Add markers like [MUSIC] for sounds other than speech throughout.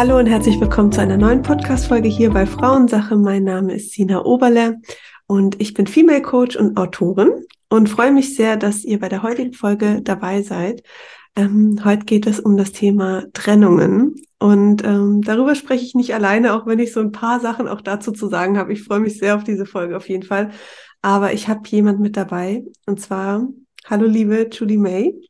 Hallo und herzlich willkommen zu einer neuen Podcast-Folge hier bei Frauensache. Mein Name ist Sina Oberle und ich bin Female Coach und Autorin und freue mich sehr, dass ihr bei der heutigen Folge dabei seid. Ähm, heute geht es um das Thema Trennungen und ähm, darüber spreche ich nicht alleine, auch wenn ich so ein paar Sachen auch dazu zu sagen habe. Ich freue mich sehr auf diese Folge auf jeden Fall. Aber ich habe jemand mit dabei und zwar, hallo liebe Julie May.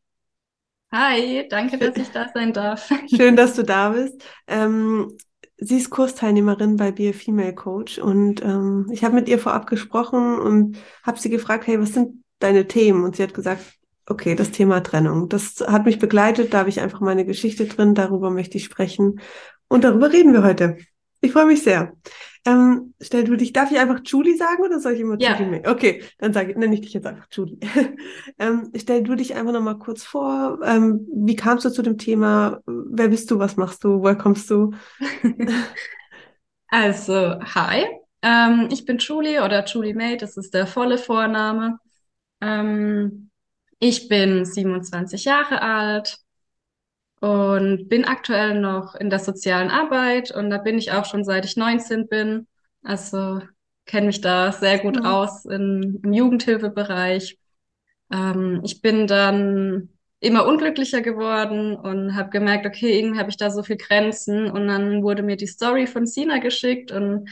Hi, danke, dass ich da sein darf. [LAUGHS] Schön, dass du da bist. Ähm, sie ist Kursteilnehmerin bei Be a Female Coach und ähm, ich habe mit ihr vorab gesprochen und habe sie gefragt, hey, was sind deine Themen? Und sie hat gesagt, okay, das Thema Trennung. Das hat mich begleitet, da habe ich einfach meine Geschichte drin, darüber möchte ich sprechen und darüber reden wir heute. Ich freue mich sehr. Ähm, stell du dich, darf ich einfach Julie sagen oder soll ich immer ja. Julie? Okay, dann sage ich, nenne ich dich jetzt einfach Julie. [LAUGHS] ähm, stell du dich einfach nochmal kurz vor. Ähm, wie kamst du zu dem Thema? Wer bist du? Was machst du? Woher kommst du? [LAUGHS] also, hi. Ähm, ich bin Julie oder Julie May, das ist der volle Vorname. Ähm, ich bin 27 Jahre alt, und bin aktuell noch in der sozialen Arbeit und da bin ich auch schon seit ich 19 bin. Also kenne mich da sehr gut ja. aus in, im Jugendhilfebereich. Ähm, ich bin dann immer unglücklicher geworden und habe gemerkt, okay, irgendwie habe ich da so viel Grenzen und dann wurde mir die Story von Sina geschickt und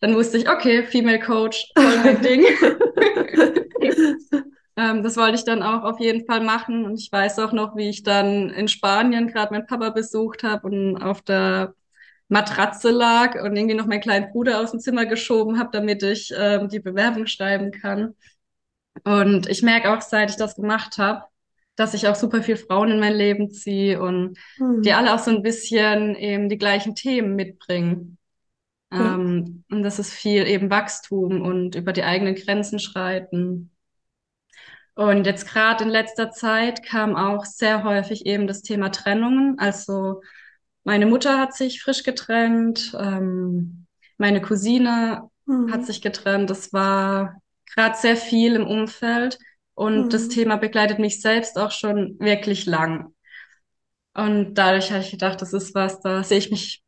dann wusste ich, okay, Female Coach, voll mein [LAUGHS] Ding. [LAUGHS] [LAUGHS] Ähm, das wollte ich dann auch auf jeden Fall machen. Und ich weiß auch noch, wie ich dann in Spanien gerade meinen Papa besucht habe und auf der Matratze lag und irgendwie noch meinen kleinen Bruder aus dem Zimmer geschoben habe, damit ich ähm, die Bewerbung schreiben kann. Und ich merke auch, seit ich das gemacht habe, dass ich auch super viel Frauen in mein Leben ziehe und mhm. die alle auch so ein bisschen eben die gleichen Themen mitbringen. Ja. Ähm, und das ist viel eben Wachstum und über die eigenen Grenzen schreiten. Und jetzt gerade in letzter Zeit kam auch sehr häufig eben das Thema Trennungen. Also meine Mutter hat sich frisch getrennt, ähm, meine Cousine mhm. hat sich getrennt. Das war gerade sehr viel im Umfeld und mhm. das Thema begleitet mich selbst auch schon wirklich lang. Und dadurch habe ich gedacht, das ist was, da sehe ich mich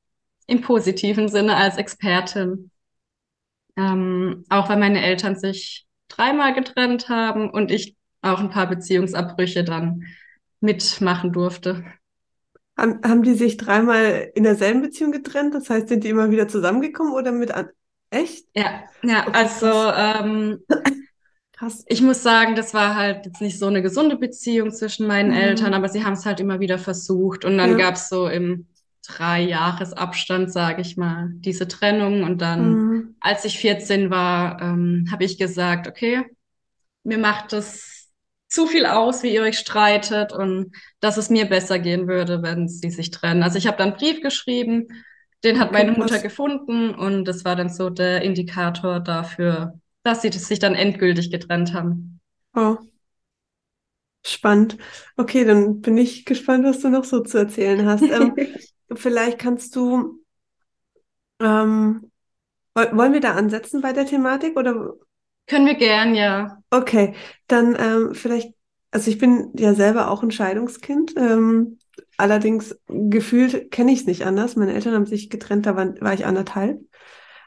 im positiven Sinne als Expertin. Ähm, auch weil meine Eltern sich dreimal getrennt haben und ich auch ein paar Beziehungsabbrüche dann mitmachen durfte. Haben, haben die sich dreimal in derselben Beziehung getrennt? Das heißt, sind die immer wieder zusammengekommen oder mit an Echt? Ja, ja, also ähm, [LAUGHS] krass. Ich muss sagen, das war halt jetzt nicht so eine gesunde Beziehung zwischen meinen mhm. Eltern, aber sie haben es halt immer wieder versucht. Und dann ja. gab es so im drei Jahresabstand, sage ich mal, diese Trennung. Und dann, mhm. als ich 14 war, ähm, habe ich gesagt, okay, mir macht das zu viel aus, wie ihr euch streitet und dass es mir besser gehen würde, wenn sie sich trennen. Also ich habe dann einen Brief geschrieben, den hat meine Mutter gefunden und das war dann so der Indikator dafür, dass sie sich dann endgültig getrennt haben. Oh. Spannend. Okay, dann bin ich gespannt, was du noch so zu erzählen hast. [LAUGHS] Ähm, vielleicht kannst du, ähm, wollen wir da ansetzen bei der Thematik oder können wir gern, ja. Okay, dann ähm, vielleicht, also ich bin ja selber auch ein Scheidungskind. Ähm, allerdings gefühlt kenne ich es nicht anders. Meine Eltern haben sich getrennt, da war, war ich anderthalb.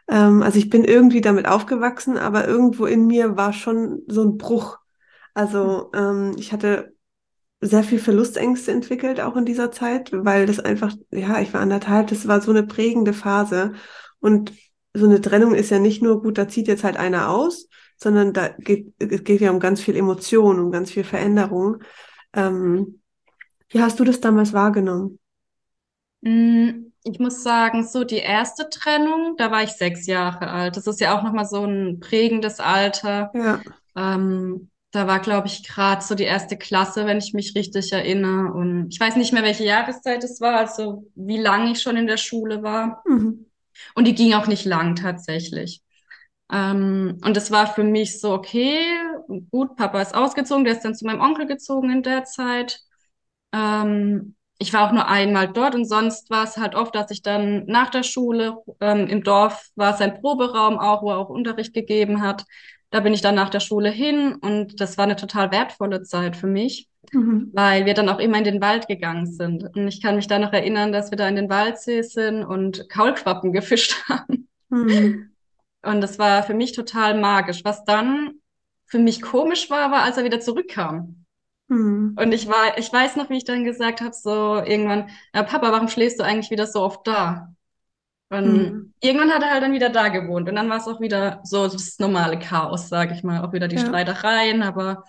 Ähm, also ich bin irgendwie damit aufgewachsen, aber irgendwo in mir war schon so ein Bruch. Also ähm, ich hatte sehr viel Verlustängste entwickelt, auch in dieser Zeit, weil das einfach, ja, ich war anderthalb, das war so eine prägende Phase. Und so eine Trennung ist ja nicht nur gut, da zieht jetzt halt einer aus, sondern da geht, es geht ja um ganz viel Emotion, um ganz viel Veränderung. Ähm, wie hast du das damals wahrgenommen? Mm, ich muss sagen, so die erste Trennung, da war ich sechs Jahre alt. Das ist ja auch nochmal so ein prägendes Alter. Ja. Ähm, da war, glaube ich, gerade so die erste Klasse, wenn ich mich richtig erinnere. Und ich weiß nicht mehr, welche Jahreszeit es war, also wie lange ich schon in der Schule war. Mhm. Und die ging auch nicht lang tatsächlich. Ähm, und es war für mich so, okay, gut, Papa ist ausgezogen, der ist dann zu meinem Onkel gezogen in der Zeit. Ähm, ich war auch nur einmal dort und sonst war es halt oft, dass ich dann nach der Schule ähm, im Dorf war sein Proberaum auch, wo er auch Unterricht gegeben hat. Da bin ich dann nach der Schule hin und das war eine total wertvolle Zeit für mich. mhm. weil wir dann auch immer in den Wald gegangen sind. Und ich kann mich da noch erinnern, dass wir da in den Waldsee sind und Kaulquappen [LAUGHS] gefischt haben. Mhm. Und das war für mich total magisch. Was dann für mich komisch war, war, als er wieder zurückkam. Mhm. Und ich war, ich weiß noch, wie ich dann gesagt habe, so irgendwann, ja, Papa, warum schläfst du eigentlich wieder so oft da? Und mhm. irgendwann hat er halt dann wieder da gewohnt. Und dann war es auch wieder so das normale Chaos, sage ich mal. Auch wieder die ja. Streitereien, aber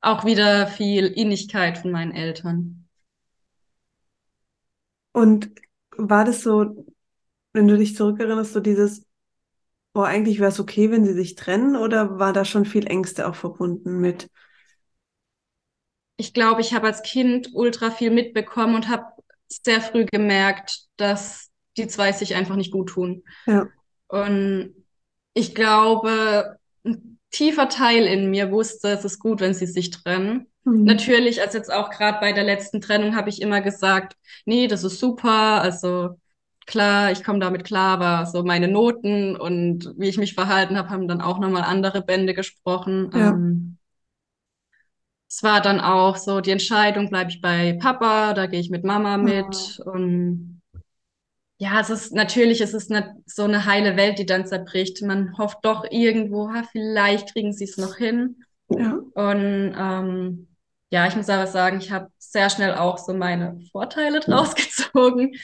auch wieder viel Innigkeit von meinen Eltern. Und war das so, wenn du dich zurückerinnerst, so dieses, oh, eigentlich wäre es okay, wenn sie sich trennen, oder war da schon viel Ängste auch verbunden mit? Ich glaube, ich habe als Kind ultra viel mitbekommen und habe sehr früh gemerkt, dass die zwei sich einfach nicht gut tun. Ja. Und ich glaube, ein tiefer Teil in mir wusste, es ist gut, wenn sie sich trennen. Mhm. Natürlich, als jetzt auch gerade bei der letzten Trennung, habe ich immer gesagt, nee, das ist super, also klar, ich komme damit klar, aber so meine Noten und wie ich mich verhalten habe, haben dann auch nochmal andere Bände gesprochen. Ja. Ähm, es war dann auch so die Entscheidung, bleibe ich bei Papa, da gehe ich mit Mama mit ja. und ja, es ist natürlich, es ist eine, so eine heile Welt, die dann zerbricht. Man hofft doch irgendwo, ha, vielleicht kriegen sie es noch hin. Ja. Und ähm, ja, ich muss aber sagen, ich habe sehr schnell auch so meine Vorteile draus [LAUGHS] gezogen.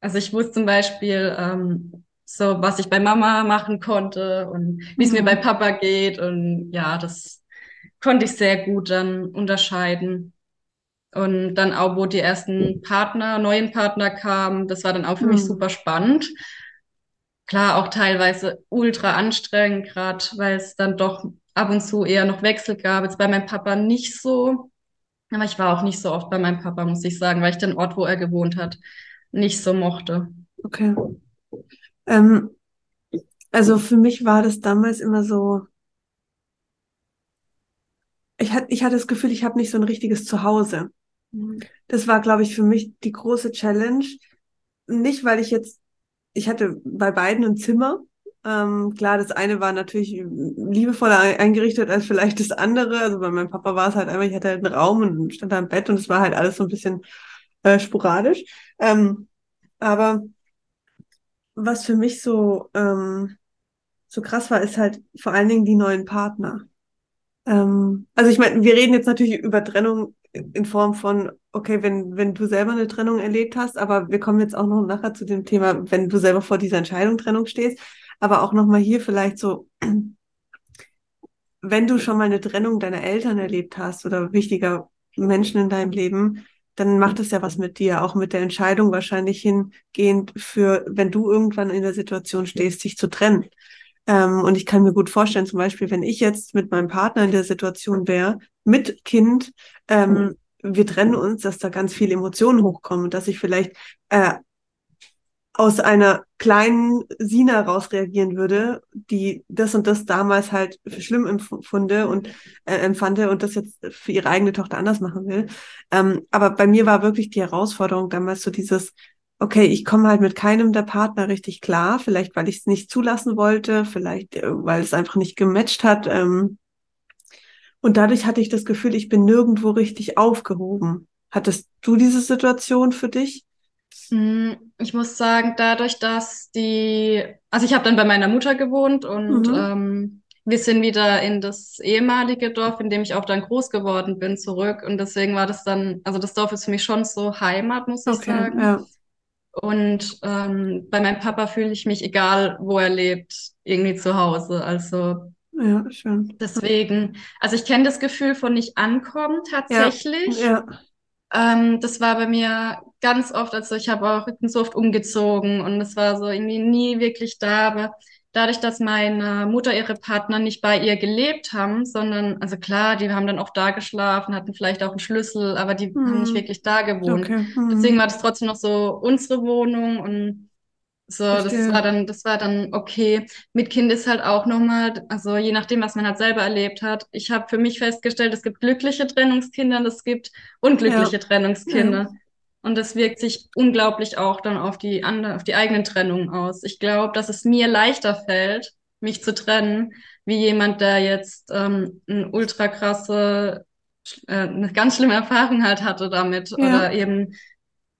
Also ich wusste zum Beispiel ähm, so, was ich bei Mama machen konnte und wie es mhm. mir bei Papa geht. Und ja, das konnte ich sehr gut dann unterscheiden. Und dann auch, wo die ersten Partner, neuen Partner kamen, das war dann auch für mhm. mich super spannend. Klar, auch teilweise ultra anstrengend, gerade weil es dann doch ab und zu eher noch Wechsel gab. Jetzt bei meinem Papa nicht so. Aber ich war auch nicht so oft bei meinem Papa, muss ich sagen, weil ich den Ort, wo er gewohnt hat, nicht so mochte. Okay. Ähm, also für mich war das damals immer so, ich, hat, ich hatte das Gefühl, ich habe nicht so ein richtiges Zuhause. Mhm. Das war, glaube ich, für mich die große Challenge. Nicht, weil ich jetzt, ich hatte bei beiden ein Zimmer. Ähm, klar, das eine war natürlich liebevoller eingerichtet als vielleicht das andere. Also bei meinem Papa war es halt einfach, ich hatte halt einen Raum und stand da im Bett und es war halt alles so ein bisschen äh, sporadisch. Ähm, aber was für mich so, ähm, so krass war, ist halt vor allen Dingen die neuen Partner. Ähm, also ich meine, wir reden jetzt natürlich über Trennung in Form von, okay, wenn, wenn du selber eine Trennung erlebt hast, aber wir kommen jetzt auch noch nachher zu dem Thema, wenn du selber vor dieser Entscheidung Trennung stehst, aber auch nochmal hier vielleicht so, [CLEARS THROAT] wenn du schon mal eine Trennung deiner Eltern erlebt hast oder wichtiger Menschen in deinem Leben, dann macht es ja was mit dir, auch mit der Entscheidung wahrscheinlich hingehend für, wenn du irgendwann in der Situation stehst, sich zu trennen. Ähm, und ich kann mir gut vorstellen, zum Beispiel, wenn ich jetzt mit meinem Partner in der Situation wäre, mit Kind, ähm, mhm. wir trennen uns, dass da ganz viele Emotionen hochkommen und dass ich vielleicht äh, aus einer kleinen Sina raus reagieren würde, die das und das damals halt für schlimm empfunde und äh, empfande und das jetzt für ihre eigene Tochter anders machen will. Ähm, aber bei mir war wirklich die Herausforderung damals so dieses, okay, ich komme halt mit keinem der Partner richtig klar, vielleicht weil ich es nicht zulassen wollte, vielleicht äh, weil es einfach nicht gematcht hat. Ähm, und dadurch hatte ich das Gefühl, ich bin nirgendwo richtig aufgehoben. Hattest du diese Situation für dich? Mm, ich muss sagen, dadurch, dass die, also ich habe dann bei meiner Mutter gewohnt und mhm. ähm, wir sind wieder in das ehemalige Dorf, in dem ich auch dann groß geworden bin, zurück. Und deswegen war das dann, also das Dorf ist für mich schon so Heimat, muss ich okay, sagen. Ja. Und ähm, bei meinem Papa fühle ich mich, egal wo er lebt, irgendwie zu Hause. Also ja, schön. Deswegen, also ich kenne das Gefühl von nicht ankommen tatsächlich. Ja, ja. Ähm, das war bei mir ganz oft, also ich habe auch so oft umgezogen und es war so irgendwie nie wirklich da, aber dadurch, dass meine Mutter ihre Partner nicht bei ihr gelebt haben, sondern, also klar, die haben dann auch da geschlafen, hatten vielleicht auch einen Schlüssel, aber die hm. haben nicht wirklich da gewohnt. Okay. Hm. Deswegen war das trotzdem noch so unsere Wohnung und so, Verstehe. das war dann, das war dann okay. Mit Kind ist halt auch nochmal, also je nachdem, was man halt selber erlebt hat. Ich habe für mich festgestellt, es gibt glückliche Trennungskinder und es gibt unglückliche ja. Trennungskinder. Ja. Und das wirkt sich unglaublich auch dann auf die andere, auf die eigenen Trennungen aus. Ich glaube, dass es mir leichter fällt, mich zu trennen, wie jemand, der jetzt ähm, eine ultra krasse äh, eine ganz schlimme Erfahrung halt hatte damit Ja. oder eben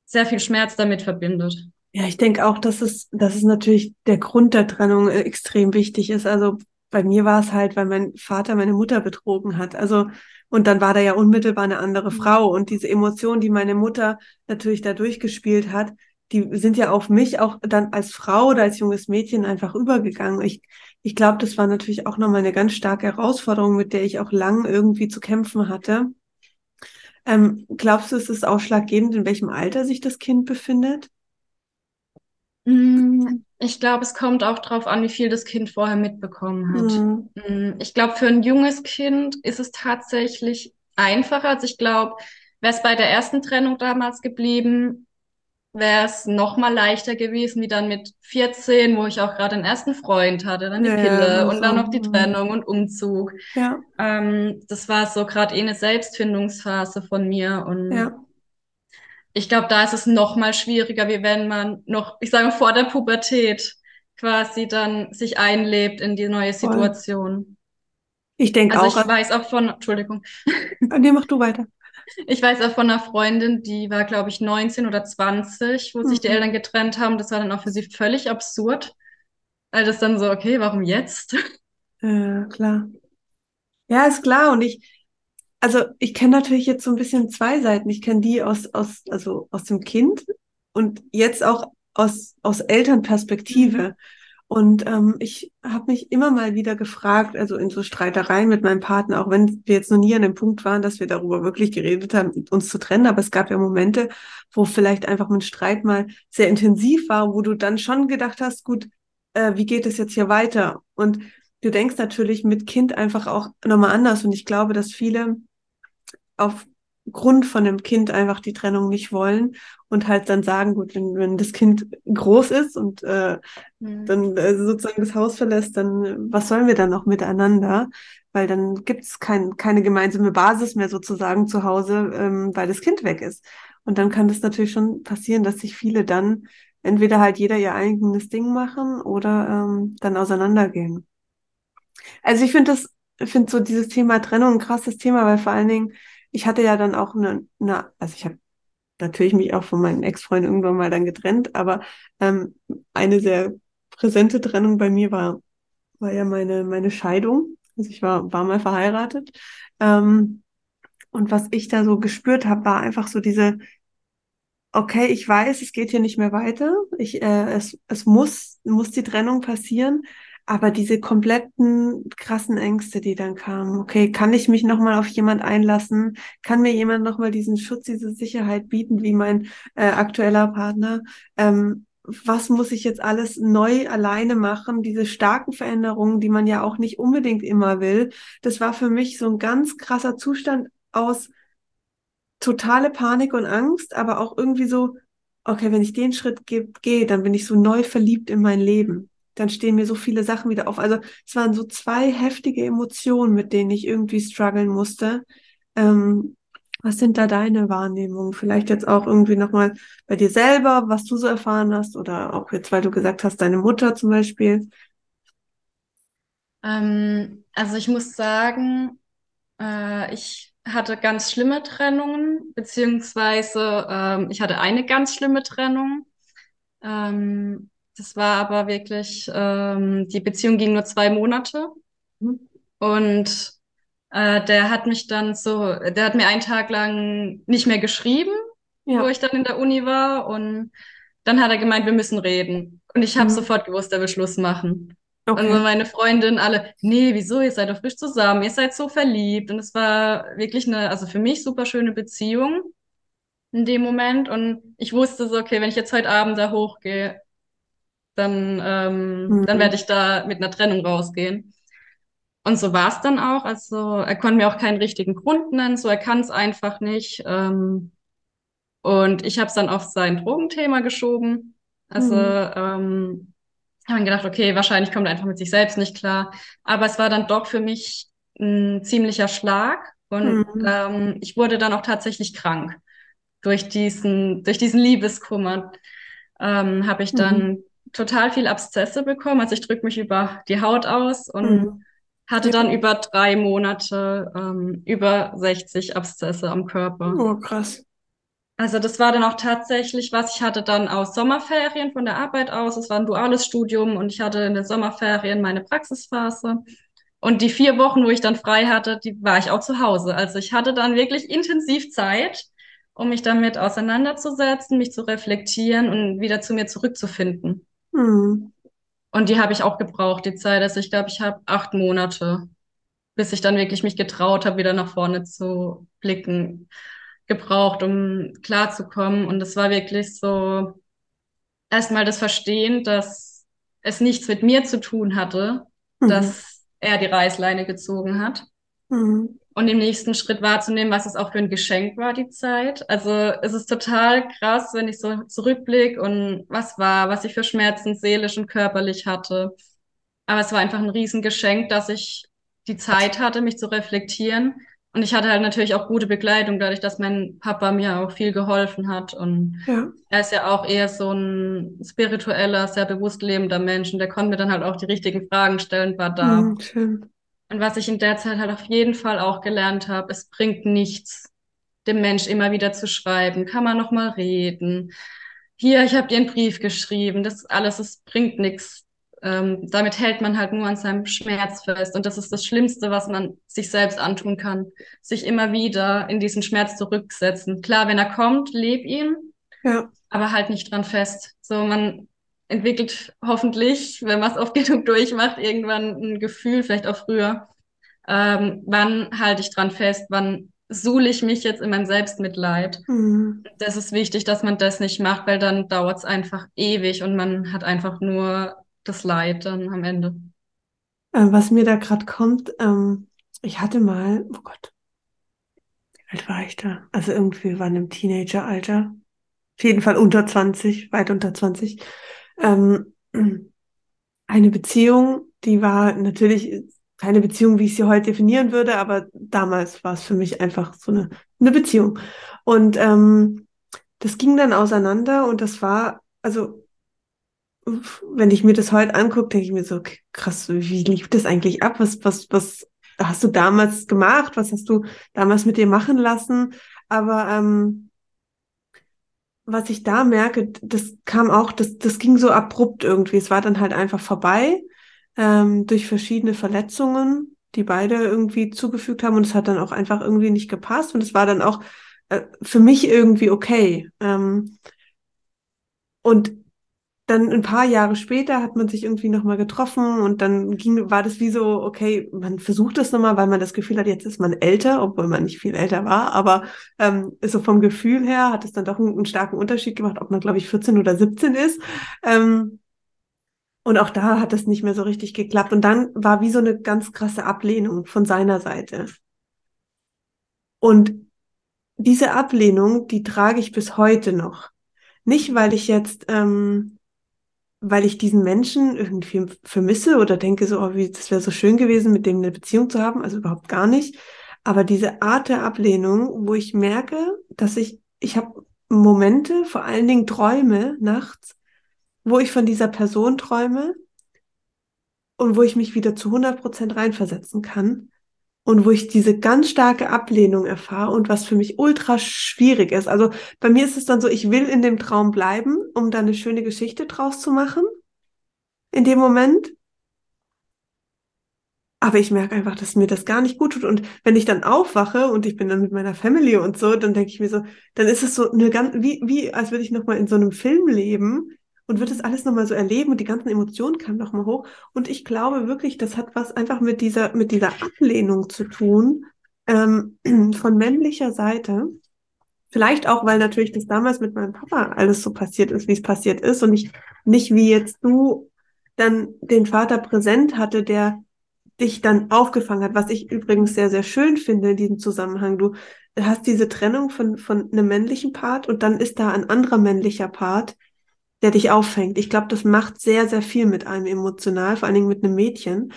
sehr viel Schmerz damit verbindet. Ja, ich denke auch, dass es, dass es natürlich der Grund der Trennung äh, extrem wichtig ist. Also bei mir war es halt, weil mein Vater meine Mutter betrogen hat. Also, und dann war da ja unmittelbar eine andere Mhm. Frau. Und diese Emotionen, die meine Mutter natürlich da durchgespielt hat, die sind ja auf mich auch dann als Frau oder als junges Mädchen einfach übergegangen. Ich, ich glaube, das war natürlich auch nochmal eine ganz starke Herausforderung, mit der ich auch lang irgendwie zu kämpfen hatte. Ähm, glaubst du, es ist ausschlaggebend, in welchem Alter sich das Kind befindet? Mm, Ich glaube, es kommt auch drauf an, wie viel das Kind vorher mitbekommen hat. Mhm. Mm, Ich glaube, für ein junges Kind ist es tatsächlich einfacher. Also ich glaube, wäre es bei der ersten Trennung damals geblieben, wäre es noch mal leichter gewesen, wie dann mit 14, wo ich auch gerade den ersten Freund hatte, dann die Ja, Pille und dann noch die Mhm. Trennung und Umzug. Ja, Ähm, das war so gerade eh eine Selbstfindungsphase von mir und ja. Ich glaube, da ist es noch mal schwieriger, wie wenn man noch, ich sage vor der Pubertät quasi dann sich einlebt in die neue. Situation. Ich denke Also auch. ich weiß auch von, Entschuldigung, Nee, mach du weiter. ich weiß auch von einer Freundin, die war, glaube ich, 19 oder 20, wo sich die Mhm. Eltern getrennt haben. Das war dann auch für sie völlig absurd. Weil das dann so, okay, warum jetzt? Ja, klar. Ja, ist klar. Und ich, also ich kenne natürlich jetzt so ein bisschen zwei Seiten. Ich kenne die aus, aus, also aus dem Kind und jetzt auch aus, aus Elternperspektive. Und ähm, ich habe mich immer mal wieder gefragt, also in so Streitereien mit meinem Partner, auch wenn wir jetzt noch nie an dem Punkt waren, dass wir darüber wirklich geredet haben, uns zu trennen, aber es gab ja Momente, wo vielleicht einfach ein Streit mal sehr intensiv war, wo du dann schon gedacht hast, gut, äh, wie geht es jetzt hier weiter? Und du denkst natürlich mit Kind einfach auch nochmal anders. Und ich glaube, dass viele aufgrund von dem Kind einfach die Trennung nicht wollen und halt dann sagen, gut, wenn, wenn das Kind groß ist und äh, Mhm. dann äh, sozusagen das Haus verlässt, dann was sollen wir dann noch miteinander? Weil dann gibt es kein, keine gemeinsame Basis mehr sozusagen zu Hause, ähm, weil das Kind weg ist. Und dann kann das natürlich schon passieren, dass sich viele dann entweder halt jeder ihr eigenes Ding machen oder ähm, dann auseinandergehen. Also ich finde das, ich finde so dieses Thema Trennung ein krasses Thema, weil vor allen Dingen, ich hatte ja dann auch eine, eine also ich habe natürlich mich auch von meinen Ex-Freunden irgendwann mal dann getrennt, aber ähm, eine sehr präsente Trennung bei mir war, war ja meine, meine Scheidung. Also ich war, war mal verheiratet. Ähm, und was ich da so gespürt habe, war einfach so diese, okay, ich weiß, es geht hier nicht mehr weiter. Ich, äh, es, es muss, muss die Trennung passieren. Aber diese kompletten krassen Ängste, die dann kamen, okay, kann ich mich nochmal auf jemand einlassen? Kann mir jemand nochmal diesen Schutz, diese Sicherheit bieten, wie mein äh, aktueller Partner? Ähm, was muss ich jetzt alles neu alleine machen? Diese starken Veränderungen, die man ja auch nicht unbedingt immer will. Das war für mich so ein ganz krasser Zustand aus totale Panik und Angst, aber auch irgendwie so, okay, wenn ich den Schritt ge gehe, dann bin ich so neu verliebt in mein Leben. Dann stehen mir so viele Sachen wieder auf. Also es waren so zwei heftige Emotionen, mit denen ich irgendwie strugglen musste. Ähm, was sind da deine Wahrnehmungen? Vielleicht jetzt auch irgendwie nochmal bei dir selber, was du so erfahren hast, oder auch jetzt, weil du gesagt hast, deine Mutter zum Beispiel. Ähm, also ich muss sagen, äh, ich hatte ganz schlimme Trennungen, beziehungsweise ähm, ich hatte eine ganz schlimme Trennung. Ähm, das war aber wirklich, ähm, die Beziehung ging nur zwei Monate Mhm. und äh, der hat mich dann so, der hat mir einen Tag lang nicht mehr geschrieben, wo Ja. ich dann in der Uni war und dann hat er gemeint, wir müssen reden. Und ich habe Mhm. sofort gewusst, er will Schluss machen. Und so Okay. meine Freundinnen alle, nee, wieso, ihr seid doch frisch zusammen, ihr seid so verliebt. Und es war wirklich eine, also für mich super schöne Beziehung in dem Moment. Und ich wusste so, okay, wenn ich jetzt heute Abend da hochgehe, dann, ähm, dann Mhm. werde ich da mit einer Trennung rausgehen. Und so war es dann auch. Also er konnte mir auch keinen richtigen Grund nennen, so er kann es einfach nicht. Ähm, und ich habe es dann auf sein Drogenthema geschoben. Also Mhm. ähm, habe dann gedacht, okay, wahrscheinlich kommt er einfach mit sich selbst nicht klar. Aber es war dann doch für mich ein ziemlicher Schlag. Und Mhm. ähm, ich wurde dann auch tatsächlich krank. Durch diesen, durch diesen Liebeskummer ähm, habe ich Mhm. Total viel Abszesse bekommen. Also ich drücke mich über die Haut aus und Mhm. hatte dann über drei Monate ähm, über 60 Abszesse am Körper. Oh, krass. Also das war dann auch tatsächlich was. Ich hatte dann aus Sommerferien von der Arbeit aus. Es war ein duales Studium und ich hatte in den Sommerferien meine Praxisphase. Und die vier Wochen, wo ich dann frei hatte, die war ich auch zu Hause. Also ich hatte dann wirklich intensiv Zeit, um mich damit auseinanderzusetzen, mich zu reflektieren und wieder zu mir zurückzufinden. Hm. Und die habe ich auch gebraucht, die Zeit. Also ich glaube, ich habe acht Monate, bis ich dann wirklich mich getraut habe, wieder nach vorne zu blicken, gebraucht, um klarzukommen. Und es war wirklich so erstmal das Verstehen, dass es nichts mit mir zu tun hatte, Mhm. dass er die Reißleine gezogen hat. Mhm. Und im nächsten Schritt wahrzunehmen, was es auch für ein Geschenk war, die Zeit. Also es ist total krass, wenn ich so zurückblicke und was war, was ich für Schmerzen seelisch und körperlich hatte. Aber es war einfach ein Riesengeschenk, dass ich die Zeit hatte, mich zu reflektieren. Und ich hatte halt natürlich auch gute Begleitung, dadurch, dass mein Papa mir auch viel geholfen hat. Und Ja. er ist ja auch eher so ein spiritueller, sehr bewusst lebender Mensch. Und der konnte mir dann halt auch die richtigen Fragen stellen, war da. Hm, schön. Und was ich in der Zeit halt auf jeden Fall auch gelernt habe, es bringt nichts, dem Mensch immer wieder zu schreiben. Kann man noch mal reden? Hier, ich habe dir einen Brief geschrieben. Das alles, es bringt nichts. Ähm, damit hält man halt nur an seinem Schmerz fest. Und das ist das Schlimmste, was man sich selbst antun kann. Sich immer wieder in diesen Schmerz zurücksetzen. Klar, wenn er kommt, leb ihn, Ja. aber halt nicht dran fest. So, man entwickelt hoffentlich, wenn man es oft [LAUGHS] genug durchmacht, irgendwann ein Gefühl, vielleicht auch früher, ähm, wann halte ich dran fest, wann suhle ich mich jetzt in meinem Selbstmitleid. Hm. Das ist wichtig, dass man das nicht macht, weil dann dauert es einfach ewig und man hat einfach nur das Leid dann am Ende. Äh, was mir da gerade kommt, ähm, ich hatte mal, oh Gott, wie alt war ich da? Also irgendwie waren im Teenageralter. Auf jeden Fall unter 20, weit unter 20. Ähm, eine Beziehung, die war natürlich keine Beziehung, wie ich sie heute definieren würde, aber damals war es für mich einfach so eine, eine Beziehung. Und ähm, das ging dann auseinander und das war, also wenn ich mir das heute angucke, denke ich mir so, krass, wie lief das eigentlich ab? Was, was, was hast du damals gemacht? Was hast du damals mit dir machen lassen? Aber ähm, was ich da merke, das kam auch, das, das ging so abrupt irgendwie. Es war dann halt einfach vorbei ähm, durch verschiedene Verletzungen, die beide irgendwie zugefügt haben und es hat dann auch einfach irgendwie nicht gepasst und es war dann auch äh, für mich irgendwie okay. Ähm, und dann ein paar Jahre später hat man sich irgendwie nochmal getroffen und dann ging, war das wie so, okay, man versucht es nochmal, weil man das Gefühl hat, jetzt ist man älter, obwohl man nicht viel älter war, aber ähm, so vom Gefühl her hat es dann doch einen, einen starken Unterschied gemacht, ob man, glaube ich, 14 oder 17 ist. Ähm, und auch da hat das nicht mehr so richtig geklappt. Und dann war wie so eine ganz krasse Ablehnung von seiner Seite. Und diese Ablehnung, die trage ich bis heute noch. Nicht, weil ich jetzt, ähm, weil ich diesen Menschen irgendwie vermisse oder denke so, oh, wie, das wäre so schön gewesen, mit dem eine Beziehung zu haben, also überhaupt gar nicht. Aber diese Art der Ablehnung, wo ich merke, dass ich, ich habe Momente, vor allen Dingen Träume nachts, wo ich von dieser Person träume und wo ich mich wieder zu 100 Prozent reinversetzen kann und wo ich diese ganz starke Ablehnung erfahre und was für mich ultra schwierig ist. Also bei mir ist es dann so, ich will in dem Traum bleiben, um da eine schöne Geschichte draus zu machen. In dem Moment. Aber ich merke einfach, dass mir das gar nicht gut tut. Und wenn ich dann aufwache und ich bin dann mit meiner Family und so, dann denke ich mir so, dann ist es so eine ganz, wie, wie, als würde ich nochmal in so einem Film leben und würde das alles nochmal so erleben und die ganzen Emotionen kamen nochmal hoch. Und ich glaube wirklich, das hat was einfach mit dieser, mit dieser Ablehnung zu tun, ähm, [CLEARS THROAT] von männlicher Seite. Vielleicht auch, weil natürlich das damals mit meinem Papa alles so passiert ist, wie es passiert ist und ich nicht wie jetzt du dann den Vater präsent hatte, der dich dann aufgefangen hat, was ich übrigens sehr, sehr schön finde in diesem Zusammenhang. Du hast diese Trennung von, von einem männlichen Part und dann ist da ein anderer männlicher Part, der dich auffängt. Ich glaube, das macht sehr, sehr viel mit einem emotional, vor allen Dingen mit einem Mädchen.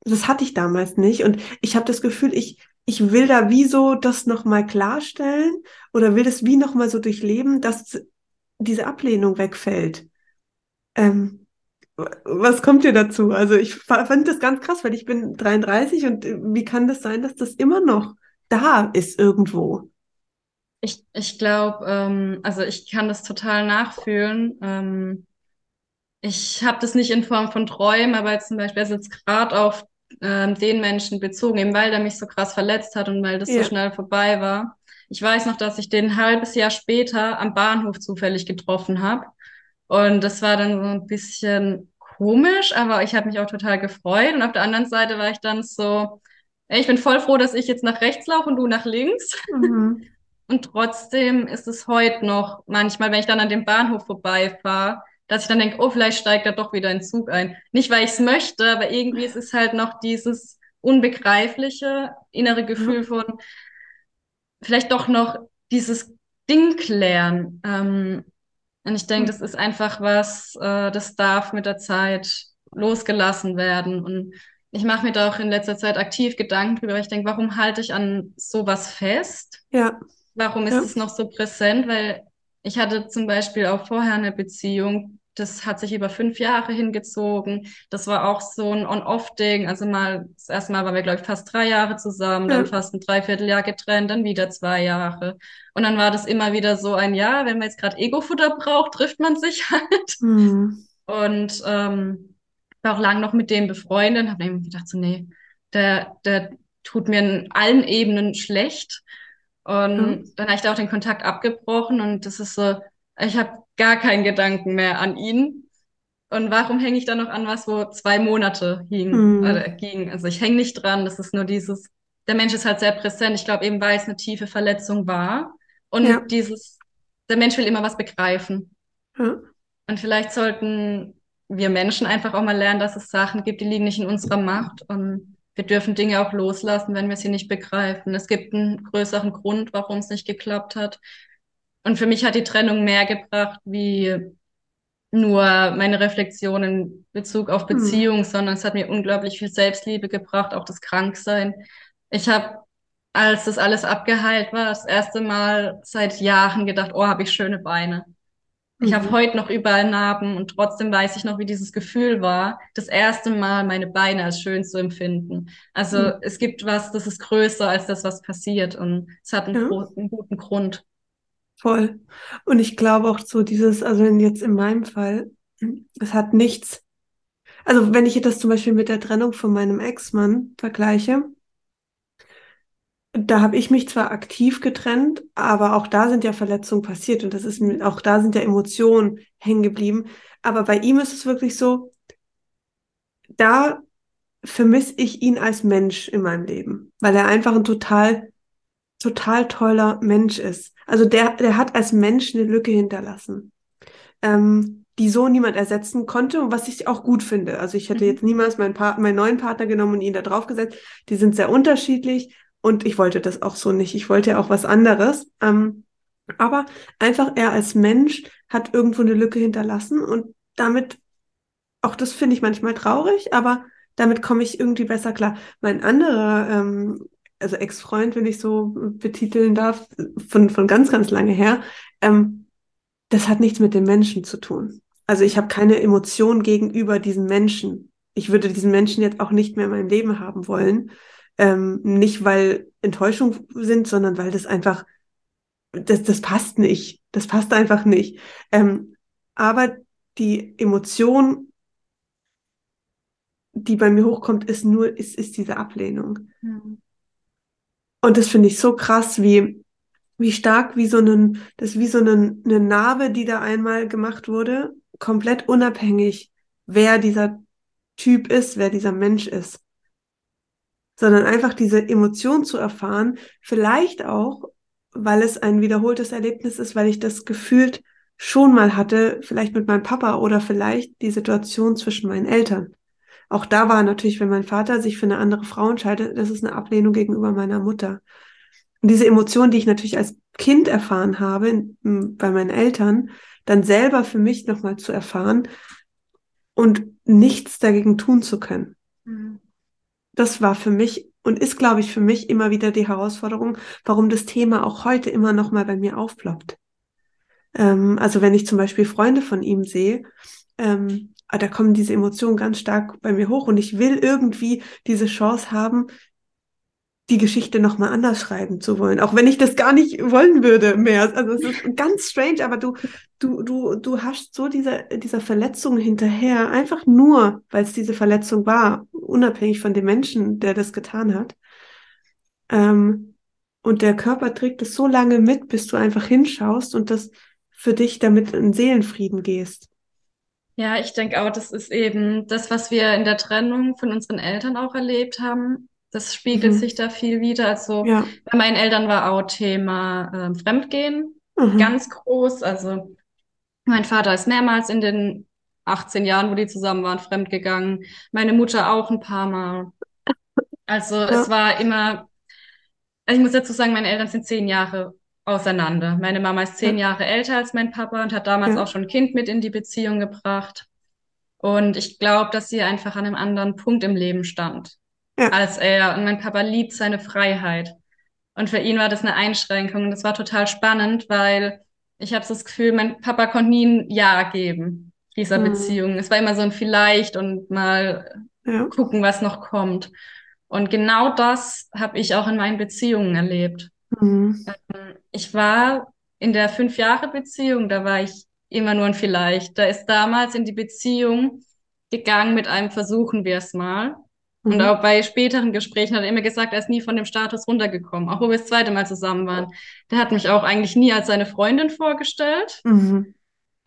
Das hatte ich damals nicht und ich habe das Gefühl, ich, ich will da wie so das nochmal klarstellen oder will das wie nochmal so durchleben, dass diese Ablehnung wegfällt. Ähm, was kommt dir dazu? Also ich fand das ganz krass, weil ich bin 33 und äh, wie kann das sein, dass das immer noch da ist irgendwo? Ich, ich glaube, ähm, also ich kann das total nachfühlen. Ähm, ich habe das nicht in Form von Träumen, aber zum Beispiel also jetzt gerade auf ähm, den Menschen bezogen, eben weil der mich so krass verletzt hat und weil das ja. so schnell vorbei war. Ich weiß noch, dass ich den ein halbes Jahr später am Bahnhof zufällig getroffen habe. Und das war dann so ein bisschen komisch, aber ich habe mich auch total gefreut. Und auf der anderen Seite war ich dann so, ey, ich bin voll froh, dass ich jetzt nach rechts laufe und du nach links. Mhm. [LAUGHS] Und trotzdem ist es heute noch manchmal, wenn ich dann an dem Bahnhof vorbeifahre, dass ich dann denke, oh, vielleicht steigt da doch wieder ein Zug ein. Nicht, weil ich es möchte, aber irgendwie ist es halt noch dieses unbegreifliche innere Gefühl von vielleicht doch noch dieses Ding klären. Ähm, und ich denke, das ist einfach was, äh, das darf mit der Zeit losgelassen werden. Und ich mache mir da auch in letzter Zeit aktiv Gedanken drüber. Ich denke, warum halte ich an sowas fest? Ja. Warum ist ja. es noch so präsent? Weil ich hatte zum Beispiel auch vorher eine Beziehung, das hat sich über fünf Jahre hingezogen. Das war auch so ein On-Off-Ding. Also mal, das erste Mal waren wir, glaube ich, fast drei Jahre zusammen, dann fast ein Dreivierteljahr getrennt, dann wieder zwei Jahre. Und dann war das immer wieder so ein Jahr, wenn man jetzt gerade Ego-Futter braucht, trifft man sich [LAUGHS] halt. Mhm. Und ähm, war auch lang noch mit dem befreundet, habe mir gedacht, so, nee, der, der tut mir in allen Ebenen schlecht. Und mhm. dann habe ich da auch den Kontakt abgebrochen und das ist so, ich habe gar keinen Gedanken mehr an ihn. Und warum hänge ich da noch an was, wo zwei Monate hing, mhm. oder ging? Also ich hänge nicht dran, das ist nur dieses, der Mensch ist halt sehr präsent. Ich glaube eben, weil es eine tiefe Verletzung war. Und ja. dieses, der Mensch will immer was begreifen. Ja. Und vielleicht sollten wir Menschen einfach auch mal lernen, dass es Sachen gibt, die liegen nicht in unserer Macht. Und wir dürfen Dinge auch loslassen, wenn wir sie nicht begreifen. Es gibt einen größeren Grund, warum es nicht geklappt hat. Und für mich hat die Trennung mehr gebracht, wie nur meine Reflexion in Bezug auf hm. Beziehung, mhm. sondern es hat mir unglaublich viel Selbstliebe gebracht, auch das Kranksein. Ich habe, als das alles abgeheilt war, das erste Mal seit Jahren gedacht, oh, habe ich schöne Beine. Ich mhm. habe heute noch überall Narben und trotzdem weiß ich noch, wie dieses Gefühl war, das erste Mal meine Beine als schön zu empfinden. Also mhm. es gibt was, das ist größer als das, was passiert und es hat einen, ja. einen guten Grund. Voll. Und ich glaube auch so dieses, also jetzt in meinem Fall, es hat nichts, also wenn ich das zum Beispiel mit der Trennung von meinem Ex-Mann vergleiche, da habe ich mich zwar aktiv getrennt, aber auch da sind ja Verletzungen passiert und das ist auch da sind ja Emotionen hängen geblieben. Aber bei ihm ist es wirklich so, da vermisse ich ihn als Mensch in meinem Leben, weil er einfach ein total, total toller Mensch ist. Also der, der hat als Mensch eine Lücke hinterlassen, ähm, die so niemand ersetzen konnte und was ich auch gut finde. Also ich hätte mhm. jetzt niemals meinen, pa meinen neuen Partner genommen und ihn da drauf gesetzt. Die sind sehr unterschiedlich und ich wollte das auch so nicht. Ich wollte ja auch was anderes. Ähm, aber einfach er als Mensch hat irgendwo eine Lücke hinterlassen und damit, auch das finde ich manchmal traurig, aber damit komme ich irgendwie besser klar. Mein anderer, ähm, also Ex-Freund, wenn ich so betiteln darf, von, von ganz, ganz lange her, ähm, das hat nichts mit dem Menschen zu tun. Also ich habe keine Emotion gegenüber diesen Menschen. Ich würde diesen Menschen jetzt auch nicht mehr in meinem Leben haben wollen. Ähm, nicht, weil Enttäuschung sind, sondern weil das einfach, das, das passt nicht. Das passt einfach nicht. Ähm, aber die Emotion, die bei mir hochkommt, ist nur, ist, ist diese Ablehnung. Mhm. Und das finde ich so krass, wie, wie stark, wie so ein, das wie so eine, eine Narbe, die da einmal gemacht wurde, komplett unabhängig, wer dieser Typ ist, wer dieser Mensch ist sondern einfach diese Emotion zu erfahren, vielleicht auch, weil es ein wiederholtes Erlebnis ist, weil ich das gefühlt schon mal hatte, vielleicht mit meinem Papa oder vielleicht die Situation zwischen meinen Eltern. Auch da war natürlich, wenn mein Vater sich für eine andere Frau entscheidet, das ist eine Ablehnung gegenüber meiner Mutter. Und diese Emotion, die ich natürlich als Kind erfahren habe bei meinen Eltern, dann selber für mich nochmal zu erfahren und nichts dagegen tun zu können. Mhm das war für mich und ist, glaube ich, für mich immer wieder die Herausforderung, warum das Thema auch heute immer noch mal bei mir aufploppt. Ähm, also wenn ich zum Beispiel Freunde von ihm sehe, ähm, ah, da kommen diese Emotionen ganz stark bei mir hoch und ich will irgendwie diese Chance haben, die Geschichte nochmal anders schreiben zu wollen, auch wenn ich das gar nicht wollen würde mehr. Also es ist ganz strange, aber du, du, du, du hast so dieser, dieser Verletzung hinterher, einfach nur, weil es diese Verletzung war, unabhängig von dem Menschen, der das getan hat. Ähm, und der Körper trägt es so lange mit, bis du einfach hinschaust und das für dich damit in Seelenfrieden gehst. Ja, ich denke auch, das ist eben das, was wir in der Trennung von unseren Eltern auch erlebt haben. Das spiegelt mhm. sich da viel wieder. Also ja. bei meinen Eltern war auch Thema äh, Fremdgehen mhm. ganz groß. Also mein Vater ist mehrmals in den 18 Jahren, wo die zusammen waren, fremdgegangen. Meine Mutter auch ein paar Mal. Also ja. es war immer, also ich muss dazu sagen, meine Eltern sind zehn Jahre auseinander. Meine Mama ist zehn ja. Jahre älter als mein Papa und hat damals auch schon ein Kind mit in die Beziehung gebracht. Und ich glaube, dass sie einfach an einem anderen Punkt im Leben stand ja. als er. Und mein Papa liebt seine Freiheit. Und für ihn war das eine Einschränkung. Und das war total spannend, weil ich habe so das Gefühl, mein Papa konnte nie ein Ja geben dieser mhm. Beziehung. Es war immer so ein Vielleicht und mal ja. gucken, was noch kommt. Und genau das habe ich auch in meinen Beziehungen erlebt. Mhm. Ähm, ich war in der fünf Jahre Beziehung, da war ich immer nur ein Vielleicht. Da ist damals in die Beziehung gegangen mit einem Versuchen wir es mal. Und mhm. auch bei späteren Gesprächen hat er immer gesagt, er ist nie von dem Status runtergekommen, auch wo wir das zweite Mal zusammen waren. Der hat mich auch eigentlich nie als seine Freundin vorgestellt. Mhm.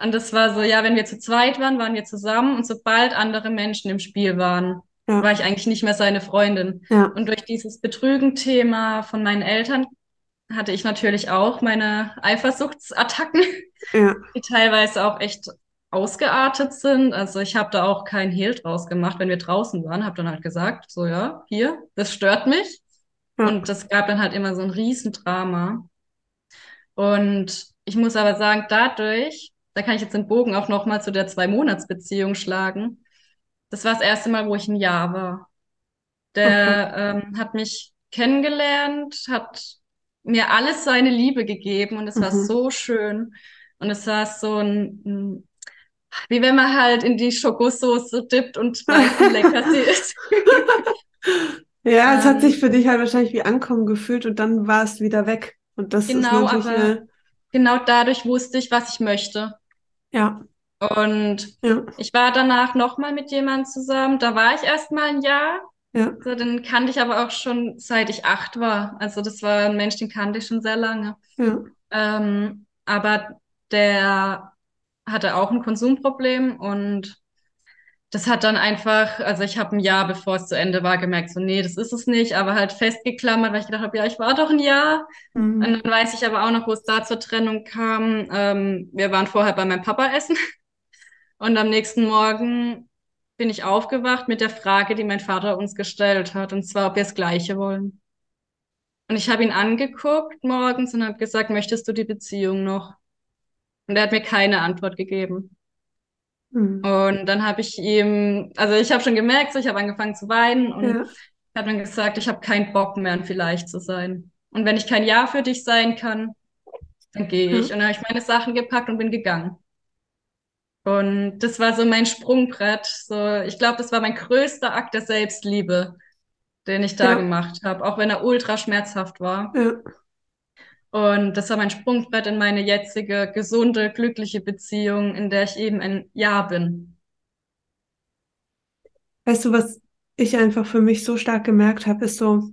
Und das war so, ja, wenn wir zu zweit waren, waren wir zusammen und sobald andere Menschen im Spiel waren, ja. war ich eigentlich nicht mehr seine Freundin. Ja. Und durch dieses Betrügen-Thema von meinen Eltern hatte ich natürlich auch meine Eifersuchtsattacken, ja. die teilweise auch echt ausgeartet sind. Also ich habe da auch kein Hehl draus gemacht, wenn wir draußen waren, habe dann halt gesagt, so ja, hier, das stört mich. Ja. Und das gab dann halt immer so ein Riesendrama. Und ich muss aber sagen, dadurch, da kann ich jetzt den Bogen auch nochmal zu der Zwei-Monats-Beziehung schlagen. Das war das erste Mal, wo ich ein Jahr war. Der okay. ähm, hat mich kennengelernt, hat mir alles seine Liebe gegeben und es mhm. war so schön. Und es war so ein, ein wie wenn man halt in die Schokosauce dippt und weiß, wie lecker sie ist. [LAUGHS] ja, es hat sich für dich halt wahrscheinlich wie Ankommen gefühlt und dann war es wieder weg. Und das genau, ist natürlich aber eine... genau dadurch wusste ich, was ich möchte. Ja. Und ja. ich war danach nochmal mit jemandem zusammen. Da war ich erst mal ein Jahr. Ja. So, den kannte ich aber auch schon seit ich acht war. Also das war ein Mensch, den kannte ich schon sehr lange. Ja. Ähm, aber der hatte auch ein Konsumproblem und das hat dann einfach, also ich habe ein Jahr, bevor es zu Ende war, gemerkt, so nee, das ist es nicht, aber halt festgeklammert, weil ich gedacht habe, ja, ich war doch ein Jahr. Mhm. Und dann weiß ich aber auch noch, wo es da zur Trennung kam. Ähm, wir waren vorher bei meinem Papa essen [LAUGHS] und am nächsten Morgen bin ich aufgewacht mit der Frage, die mein Vater uns gestellt hat, und zwar, ob wir das Gleiche wollen. Und ich habe ihn angeguckt morgens und habe gesagt, möchtest du die Beziehung noch? Und er hat mir keine Antwort gegeben. Mhm. Und dann habe ich ihm, also ich habe schon gemerkt, so, ich habe angefangen zu weinen und ja. er hat dann gesagt, ich habe keinen Bock mehr, ein Vielleicht zu sein. Und wenn ich kein Ja für dich sein kann, dann gehe ich. Mhm. Und dann habe ich meine Sachen gepackt und bin gegangen. Und das war so mein Sprungbrett. So, ich glaube, das war mein größter Akt der Selbstliebe, den ich da ja. gemacht habe, auch wenn er ultra schmerzhaft war. Ja. Und das war mein Sprungbrett in meine jetzige gesunde, glückliche Beziehung, in der ich eben ein Ja bin. Weißt du, was ich einfach für mich so stark gemerkt habe, ist so,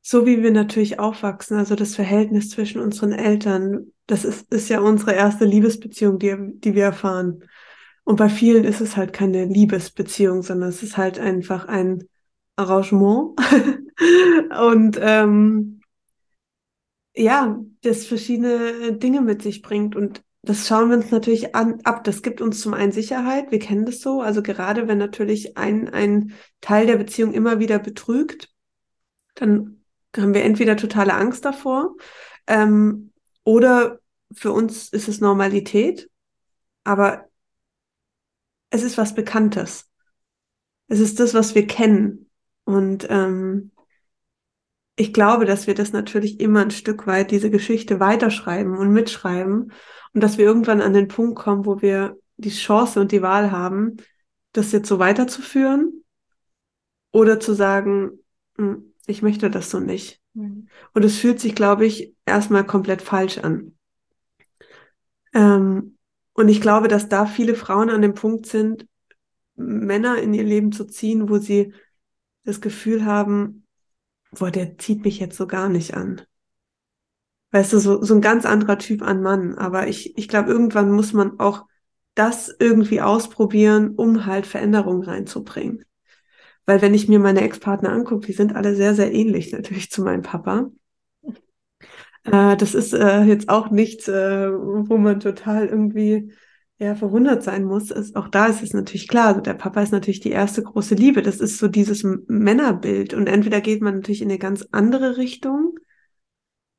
so wie wir natürlich aufwachsen, also das Verhältnis zwischen unseren Eltern, das ist, ist ja unsere erste Liebesbeziehung, die, die wir erfahren. Und bei vielen ist es halt keine Liebesbeziehung, sondern es ist halt einfach ein Arrangement. [LAUGHS] und ähm, ja, das verschiedene Dinge mit sich bringt. Und das schauen wir uns natürlich an, ab. Das gibt uns zum einen Sicherheit. Wir kennen das so. Also gerade wenn natürlich ein, ein Teil der Beziehung immer wieder betrügt, dann haben wir entweder totale Angst davor ähm, oder für uns ist es Normalität. Aber es ist was Bekanntes. Es ist das, was wir kennen. Und ähm, ich glaube, dass wir das natürlich immer ein Stück weit, diese Geschichte weiterschreiben und mitschreiben und dass wir irgendwann an den Punkt kommen, wo wir die Chance und die Wahl haben, das jetzt so weiterzuführen oder zu sagen, hm, ich möchte das so nicht. Mhm. Und es fühlt sich, glaube ich, erstmal komplett falsch an. Ähm, und ich glaube, dass da viele Frauen an dem Punkt sind, Männer in ihr Leben zu ziehen, wo sie das Gefühl haben, boah, der zieht mich jetzt so gar nicht an. Weißt du, so, so ein ganz anderer Typ an Mann. Aber ich, ich glaube, irgendwann muss man auch das irgendwie ausprobieren, um halt Veränderungen reinzubringen. Weil wenn ich mir meine Ex-Partner angucke, die sind alle sehr, sehr ähnlich natürlich zu meinem Papa. Äh, das ist äh, jetzt auch nichts, äh, wo man total irgendwie ja, verwundert sein muss. Ist, auch da ist es natürlich klar, also der Papa ist natürlich die erste große Liebe. Das ist so dieses Männerbild. Und entweder geht man natürlich in eine ganz andere Richtung,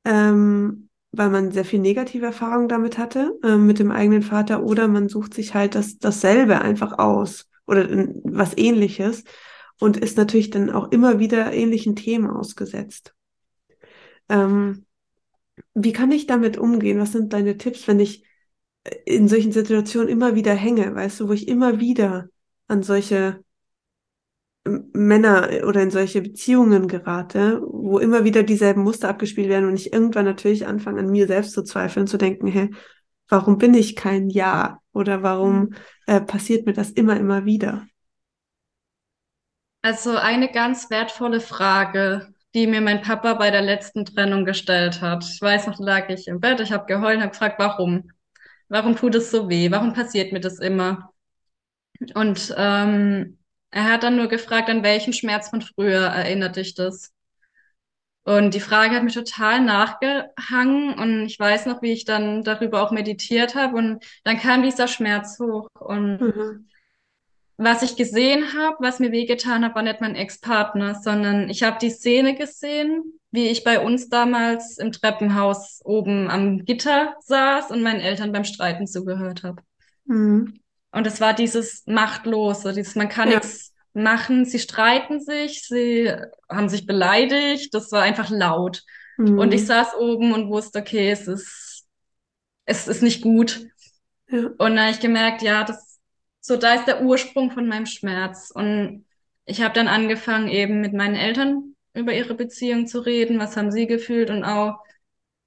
ähm, weil man sehr viel negative Erfahrungen damit hatte, äh, mit dem eigenen Vater, oder man sucht sich halt das, dasselbe einfach aus oder was ähnliches und ist natürlich dann auch immer wieder ähnlichen Themen ausgesetzt. Ähm, wie kann ich damit umgehen? Was sind deine Tipps, wenn ich in solchen Situationen immer wieder hänge, weißt du, wo ich immer wieder an solche Männer oder in solche Beziehungen gerate, wo immer wieder dieselben Muster abgespielt werden und ich irgendwann natürlich anfange, an mir selbst zu zweifeln, zu denken, hey, warum bin ich kein Ja? Oder warum mhm. äh, passiert mir das immer, immer wieder? Also eine ganz wertvolle Frage, die mir mein Papa bei der letzten Trennung gestellt hat. Ich weiß noch, da lag ich im Bett, ich habe geheult und habe gefragt, warum? Warum tut es so weh? Warum passiert mir das immer? Und ähm, er hat dann nur gefragt, an welchen Schmerz von früher erinnert dich das? Und die Frage hat mir total nachgehangen und ich weiß noch, wie ich dann darüber auch meditiert habe und dann kam dieser Schmerz hoch und mhm was ich gesehen habe, was mir wehgetan hat, war nicht mein Ex-Partner, sondern ich habe die Szene gesehen, wie ich bei uns damals im Treppenhaus oben am Gitter saß und meinen Eltern beim Streiten zugehört habe. Mhm. Und es war dieses Machtlose, dieses, man kann ja. nichts machen, sie streiten sich, sie haben sich beleidigt, das war einfach laut. Mhm. Und ich saß oben und wusste, okay, es ist, es ist nicht gut. Ja. Und dann habe ich gemerkt, ja, das so da ist der Ursprung von meinem Schmerz. Und ich habe dann angefangen, eben mit meinen Eltern über ihre Beziehung zu reden, was haben sie gefühlt und auch,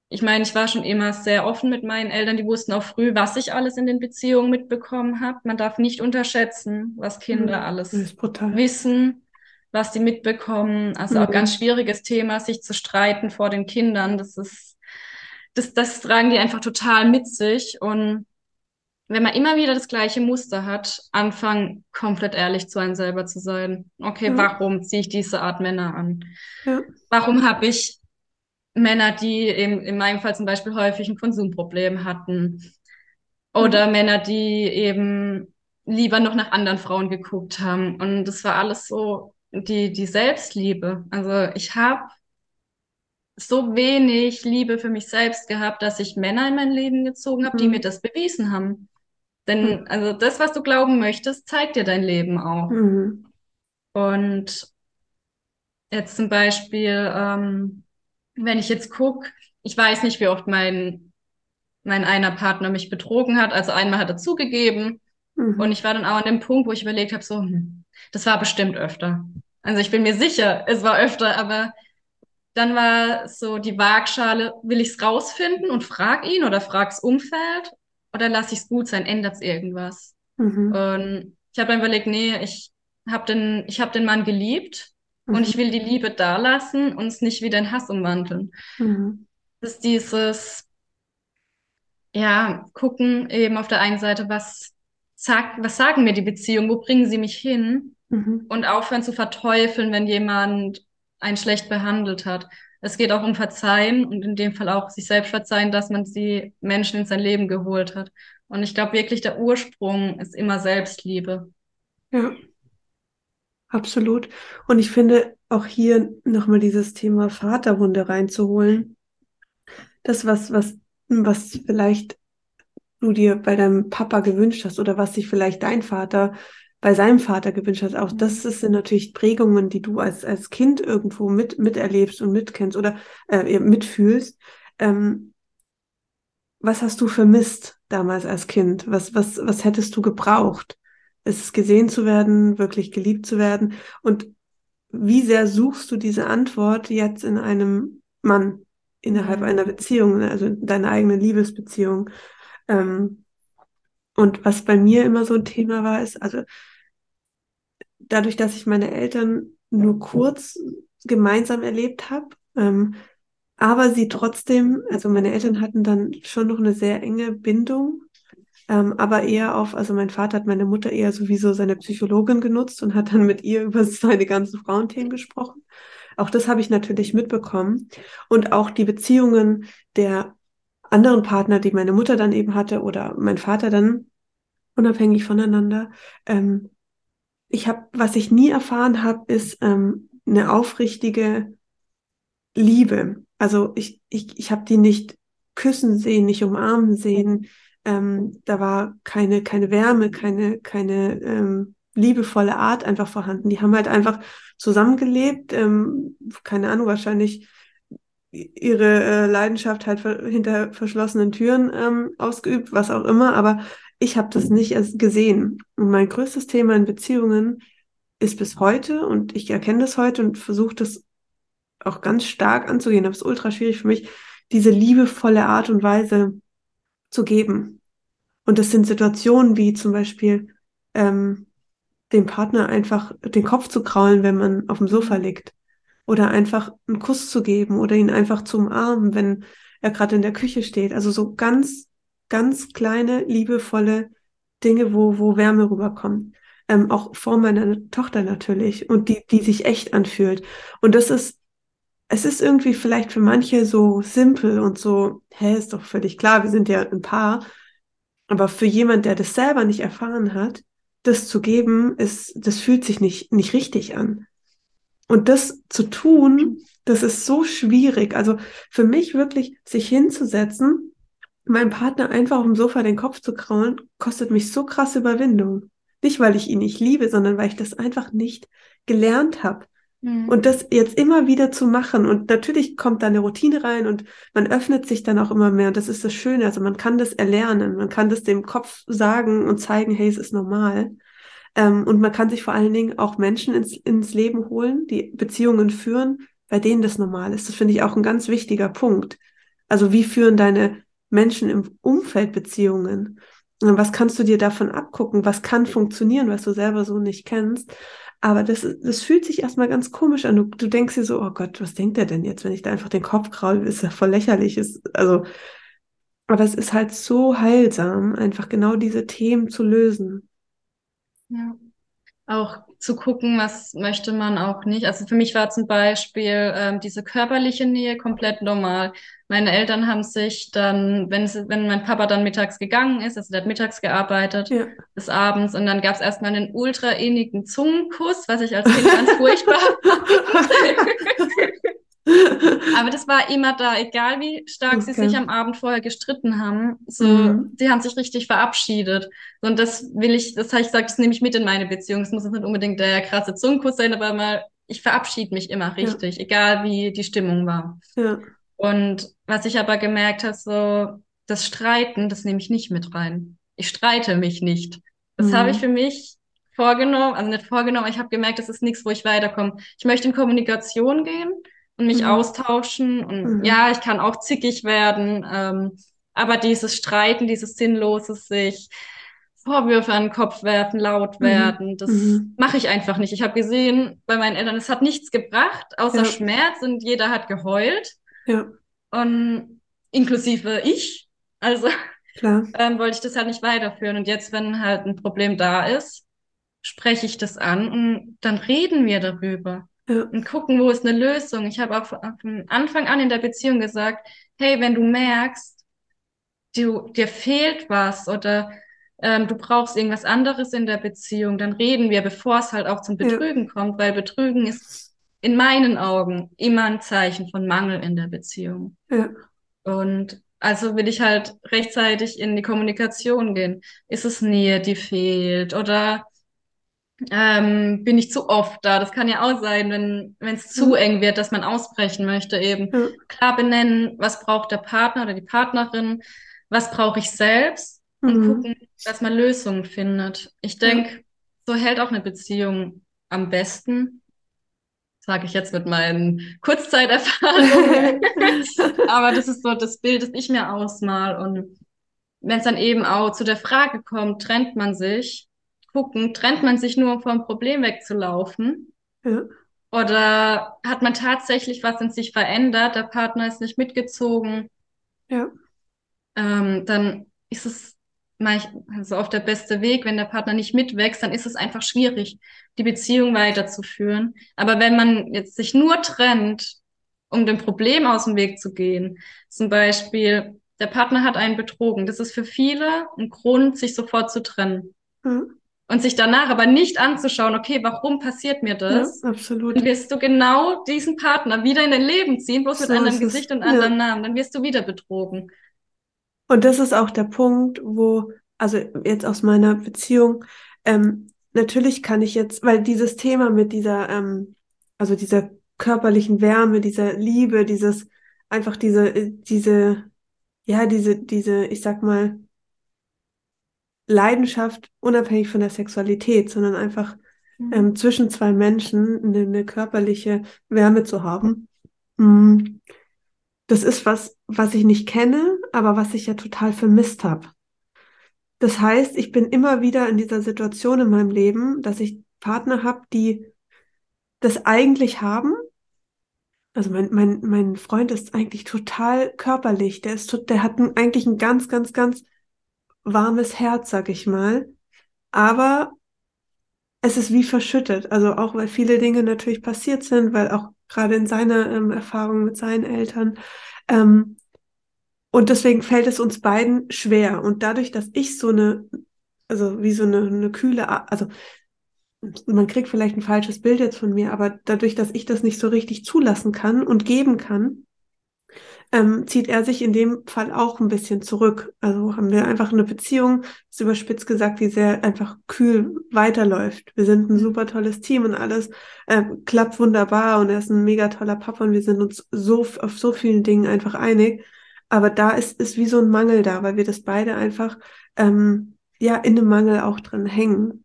ich meine, ich war schon immer sehr offen mit meinen Eltern, die wussten auch früh, was ich alles in den Beziehungen mitbekommen habe. Man darf nicht unterschätzen, was Kinder mhm, alles wissen, was sie mitbekommen. Also mhm. auch ganz schwieriges Thema, sich zu streiten vor den Kindern. Das ist, das, das tragen die einfach total mit sich und wenn man immer wieder das gleiche Muster hat, anfangen, komplett ehrlich zu einem selber zu sein. Okay, ja. warum ziehe ich diese Art Männer an? Ja. Warum habe ich Männer, die eben in meinem Fall zum Beispiel häufig ein Konsumproblem hatten? Oder mhm. Männer, die eben lieber noch nach anderen Frauen geguckt haben. Und das war alles so die, die Selbstliebe. Also ich habe so wenig Liebe für mich selbst gehabt, dass ich Männer in mein Leben gezogen habe, mhm. die mir das bewiesen haben. Denn hm. also das, was du glauben möchtest, zeigt dir dein Leben auch. Mhm. Und jetzt zum Beispiel, ähm, wenn ich jetzt gucke, ich weiß nicht, wie oft mein, mein einer Partner mich betrogen hat. Also einmal hat er zugegeben. Mhm. Und ich war dann auch an dem Punkt, wo ich überlegt habe, so, hm, das war bestimmt öfter. Also ich bin mir sicher, es war öfter, aber dann war so die Waagschale, will ich es rausfinden und frag ihn oder frag's Umfeld oder lasse ich es gut sein, ändert es irgendwas? Mhm. Und ich habe dann überlegt, nee, ich habe den, ich hab den Mann geliebt mhm. und ich will die Liebe da lassen und es nicht wieder in Hass umwandeln. Mhm. Das ist dieses, ja, gucken eben auf der einen Seite, was, sagt, was sagen mir die Beziehungen, wo bringen sie mich hin? Mhm. Und aufhören zu verteufeln, wenn jemand einen schlecht behandelt hat. Es geht auch um Verzeihen und in dem Fall auch sich selbst verzeihen, dass man die Menschen in sein Leben geholt hat. Und ich glaube wirklich, der Ursprung ist immer Selbstliebe. Ja, absolut. Und ich finde auch hier nochmal dieses Thema Vaterwunde reinzuholen. Das, was, was, was vielleicht du dir bei deinem Papa gewünscht hast oder was sich vielleicht dein Vater bei seinem Vater gewünscht hat. Auch das sind natürlich Prägungen, die du als, als Kind irgendwo mit, miterlebst und mitkennst oder äh, mitfühlst. Ähm, was hast du vermisst damals als Kind? Was, was, was hättest du gebraucht? Es gesehen zu werden, wirklich geliebt zu werden? Und wie sehr suchst du diese Antwort jetzt in einem Mann, innerhalb mhm. einer Beziehung, also in deiner eigenen Liebesbeziehung? Ähm, und was bei mir immer so ein Thema war, ist, also dadurch, dass ich meine Eltern nur kurz gemeinsam erlebt habe, ähm, aber sie trotzdem, also meine Eltern hatten dann schon noch eine sehr enge Bindung, ähm, aber eher auf, also mein Vater hat meine Mutter eher sowieso seine Psychologin genutzt und hat dann mit ihr über seine ganzen Frauenthemen gesprochen. Auch das habe ich natürlich mitbekommen. Und auch die Beziehungen der anderen Partner, die meine Mutter dann eben hatte oder mein Vater dann unabhängig voneinander. Ähm, ich habe, was ich nie erfahren habe, ist ähm, eine aufrichtige Liebe. Also ich, ich, ich habe die nicht küssen sehen, nicht umarmen sehen. Ähm, da war keine, keine Wärme, keine, keine ähm, liebevolle Art einfach vorhanden. Die haben halt einfach zusammengelebt, ähm, keine Ahnung, wahrscheinlich ihre äh, Leidenschaft halt hinter verschlossenen Türen ähm, ausgeübt, was auch immer, aber ich habe das nicht erst gesehen. Und mein größtes Thema in Beziehungen ist bis heute, und ich erkenne das heute und versuche das auch ganz stark anzugehen, aber es ist ultra schwierig für mich, diese liebevolle Art und Weise zu geben. Und das sind Situationen wie zum Beispiel ähm, dem Partner einfach den Kopf zu kraulen, wenn man auf dem Sofa liegt. Oder einfach einen Kuss zu geben oder ihn einfach zu umarmen, wenn er gerade in der Küche steht. Also so ganz, ganz kleine, liebevolle Dinge, wo, wo Wärme rüberkommt. Ähm, auch vor meiner Tochter natürlich und die, die sich echt anfühlt. Und das ist, es ist irgendwie vielleicht für manche so simpel und so, hä, ist doch völlig klar, wir sind ja ein Paar. Aber für jemand, der das selber nicht erfahren hat, das zu geben, ist, das fühlt sich nicht, nicht richtig an. Und das zu tun, das ist so schwierig. Also für mich wirklich sich hinzusetzen, meinem Partner einfach auf dem Sofa den Kopf zu kraulen, kostet mich so krasse Überwindung. Nicht, weil ich ihn nicht liebe, sondern weil ich das einfach nicht gelernt habe. Mhm. Und das jetzt immer wieder zu machen. Und natürlich kommt da eine Routine rein und man öffnet sich dann auch immer mehr. Und das ist das Schöne. Also man kann das erlernen. Man kann das dem Kopf sagen und zeigen, hey, es ist normal. Ähm, und man kann sich vor allen Dingen auch Menschen ins, ins Leben holen, die Beziehungen führen, bei denen das normal ist. Das finde ich auch ein ganz wichtiger Punkt. Also wie führen deine Menschen im Umfeld Beziehungen? Was kannst du dir davon abgucken? Was kann funktionieren, was du selber so nicht kennst? Aber das, das fühlt sich erstmal ganz komisch an. Du, du denkst dir so, oh Gott, was denkt er denn jetzt, wenn ich da einfach den Kopf kraul? Ist ja voll lächerlich. Ist, also, aber es ist halt so heilsam, einfach genau diese Themen zu lösen. Ja. Auch zu gucken, was möchte man auch nicht. Also für mich war zum Beispiel ähm, diese körperliche Nähe komplett normal. Meine Eltern haben sich dann, wenn, es, wenn mein Papa dann mittags gegangen ist, also der hat mittags gearbeitet ja. bis abends und dann gab es erstmal einen ultra innigen Zungenkuss, was ich als Kind ganz furchtbar [LAUGHS] Aber das war immer da, egal wie stark okay. sie sich am Abend vorher gestritten haben. So, mhm. sie haben sich richtig verabschiedet. Und das will ich, das habe ich gesagt, das nehme ich mit in meine Beziehung. Es muss nicht unbedingt der krasse Zungenkuss sein, aber mal, ich verabschiede mich immer richtig, ja. egal wie die Stimmung war. Ja. Und was ich aber gemerkt habe, so das Streiten, das nehme ich nicht mit rein. Ich streite mich nicht. Das mhm. habe ich für mich vorgenommen, also nicht vorgenommen, ich habe gemerkt, das ist nichts, wo ich weiterkomme. Ich möchte in Kommunikation gehen und mich mhm. austauschen und mhm. ja, ich kann auch zickig werden, ähm, aber dieses Streiten, dieses sinnlose sich Vorwürfe an den Kopf werfen, laut mhm. werden, das mhm. mache ich einfach nicht. Ich habe gesehen bei meinen Eltern, es hat nichts gebracht, außer ja. Schmerz und jeder hat geheult. Ja. Und inklusive ich. Also [LAUGHS] ähm, wollte ich das halt nicht weiterführen. Und jetzt, wenn halt ein Problem da ist, spreche ich das an und dann reden wir darüber ja. und gucken, wo ist eine Lösung. Ich habe auch von Anfang an in der Beziehung gesagt, hey, wenn du merkst, du, dir fehlt was oder ähm, du brauchst irgendwas anderes in der Beziehung, dann reden wir, bevor es halt auch zum Betrügen ja. kommt, weil Betrügen ist in meinen Augen immer ein Zeichen von Mangel in der Beziehung. Ja. Und also will ich halt rechtzeitig in die Kommunikation gehen. Ist es Nähe, die fehlt? Oder ähm, bin ich zu oft da? Das kann ja auch sein, wenn wenn es zu eng wird, dass man ausbrechen möchte eben. Ja. Klar benennen, was braucht der Partner oder die Partnerin, was brauche ich selbst und mhm. gucken, dass man Lösungen findet. Ich denke, so hält auch eine Beziehung am besten. Sage ich jetzt mit meinen Kurzzeiterfahrungen. [LAUGHS] Aber das ist so das Bild, das ich mir ausmal. Und wenn es dann eben auch zu der Frage kommt, trennt man sich, gucken, trennt man sich nur, um vom Problem wegzulaufen? Ja. Oder hat man tatsächlich was in sich verändert, der Partner ist nicht mitgezogen? Ja. Ähm, dann ist es also auf der beste Weg. Wenn der Partner nicht mitwächst, dann ist es einfach schwierig, die Beziehung weiterzuführen. Aber wenn man jetzt sich nur trennt, um dem Problem aus dem Weg zu gehen, zum Beispiel, der Partner hat einen betrogen, das ist für viele ein Grund, sich sofort zu trennen. Mhm. Und sich danach aber nicht anzuschauen, okay, warum passiert mir das? Ja, absolut. Dann wirst du genau diesen Partner wieder in dein Leben ziehen, bloß so mit anderem Gesicht und anderem ja. Namen. Dann wirst du wieder betrogen. Und das ist auch der Punkt, wo, also jetzt aus meiner Beziehung, ähm, natürlich kann ich jetzt, weil dieses Thema mit dieser, ähm, also dieser körperlichen Wärme, dieser Liebe, dieses, einfach diese, äh, diese, ja, diese, diese, ich sag mal, Leidenschaft unabhängig von der Sexualität, sondern einfach mhm. ähm, zwischen zwei Menschen eine, eine, körperliche Wärme zu haben. Mhm das ist was, was ich nicht kenne, aber was ich ja total vermisst habe. Das heißt, ich bin immer wieder in dieser Situation in meinem Leben, dass ich Partner habe, die das eigentlich haben. Also mein, mein, mein Freund ist eigentlich total körperlich. Der ist, der hat eigentlich ein ganz, ganz, ganz warmes Herz, sag ich mal. Aber es ist wie verschüttet. Also auch weil viele Dinge natürlich passiert sind, weil auch gerade in seiner ähm, Erfahrung mit seinen Eltern. Ähm, und deswegen fällt es uns beiden schwer. Und dadurch, dass ich so eine, also wie so eine, eine kühle, also man kriegt vielleicht ein falsches Bild jetzt von mir, aber dadurch, dass ich das nicht so richtig zulassen kann und geben kann, ähm, zieht er sich in dem Fall auch ein bisschen zurück. Also haben wir einfach eine Beziehung, ist überspitzt gesagt, die sehr einfach kühl weiterläuft. Wir sind ein super tolles Team und alles äh, klappt wunderbar und er ist ein mega toller Papa und wir sind uns so auf so vielen Dingen einfach einig. Aber da ist, ist wie so ein Mangel da, weil wir das beide einfach ähm, ja in einem Mangel auch drin hängen.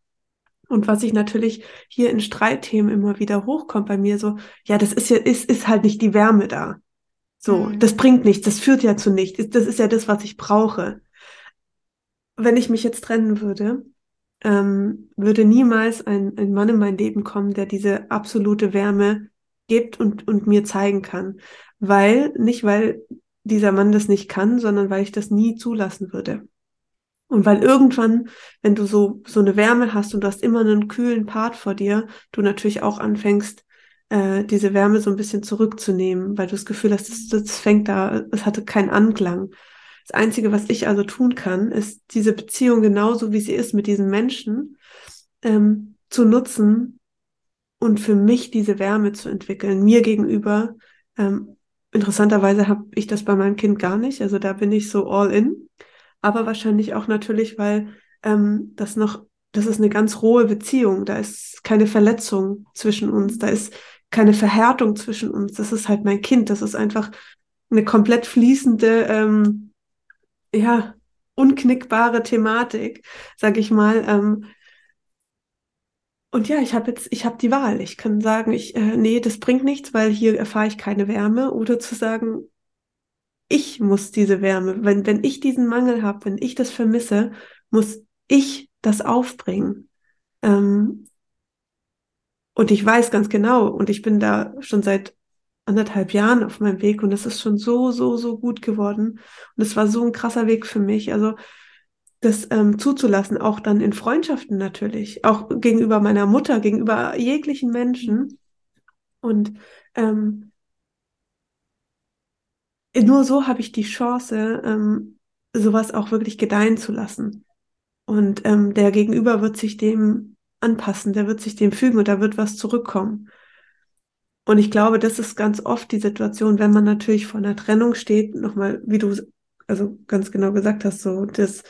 Und was ich natürlich hier in Streitthemen immer wieder hochkommt bei mir so, ja, das ist ja, ist, ist halt nicht die Wärme da. So, mhm. das bringt nichts, das führt ja zu nichts. Das ist ja das, was ich brauche. Wenn ich mich jetzt trennen würde, ähm, würde niemals ein, ein Mann in mein Leben kommen, der diese absolute Wärme gibt und, und mir zeigen kann. Weil, nicht weil dieser Mann das nicht kann, sondern weil ich das nie zulassen würde. Und weil irgendwann, wenn du so, so eine Wärme hast und du hast immer einen kühlen Part vor dir, du natürlich auch anfängst, äh, diese Wärme so ein bisschen zurückzunehmen, weil du das Gefühl hast, das, das fängt da, es hatte keinen Anklang. Das Einzige, was ich also tun kann, ist diese Beziehung genauso, wie sie ist mit diesen Menschen, ähm, zu nutzen und für mich diese Wärme zu entwickeln, mir gegenüber. Ähm, interessanterweise habe ich das bei meinem Kind gar nicht, also da bin ich so all in, aber wahrscheinlich auch natürlich, weil ähm, das noch, das ist eine ganz rohe Beziehung, da ist keine Verletzung zwischen uns, da ist keine Verhärtung zwischen uns. Das ist halt mein Kind. Das ist einfach eine komplett fließende, ähm, ja, unknickbare Thematik, sag ich mal. Ähm, und ja, ich habe jetzt, ich habe die Wahl. Ich kann sagen, ich, äh, nee, das bringt nichts, weil hier erfahre ich keine Wärme. Oder zu sagen, ich muss diese Wärme. Wenn, wenn ich diesen Mangel habe, wenn ich das vermisse, muss ich das aufbringen. Ähm, und ich weiß ganz genau, und ich bin da schon seit anderthalb Jahren auf meinem Weg und es ist schon so, so, so gut geworden. Und es war so ein krasser Weg für mich. Also das ähm, zuzulassen, auch dann in Freundschaften natürlich, auch gegenüber meiner Mutter, gegenüber jeglichen Menschen. Und ähm, nur so habe ich die Chance, ähm, sowas auch wirklich gedeihen zu lassen. Und ähm, der Gegenüber wird sich dem anpassen, der wird sich dem fügen und da wird was zurückkommen. Und ich glaube, das ist ganz oft die Situation, wenn man natürlich vor einer Trennung steht, nochmal, wie du also ganz genau gesagt hast, so das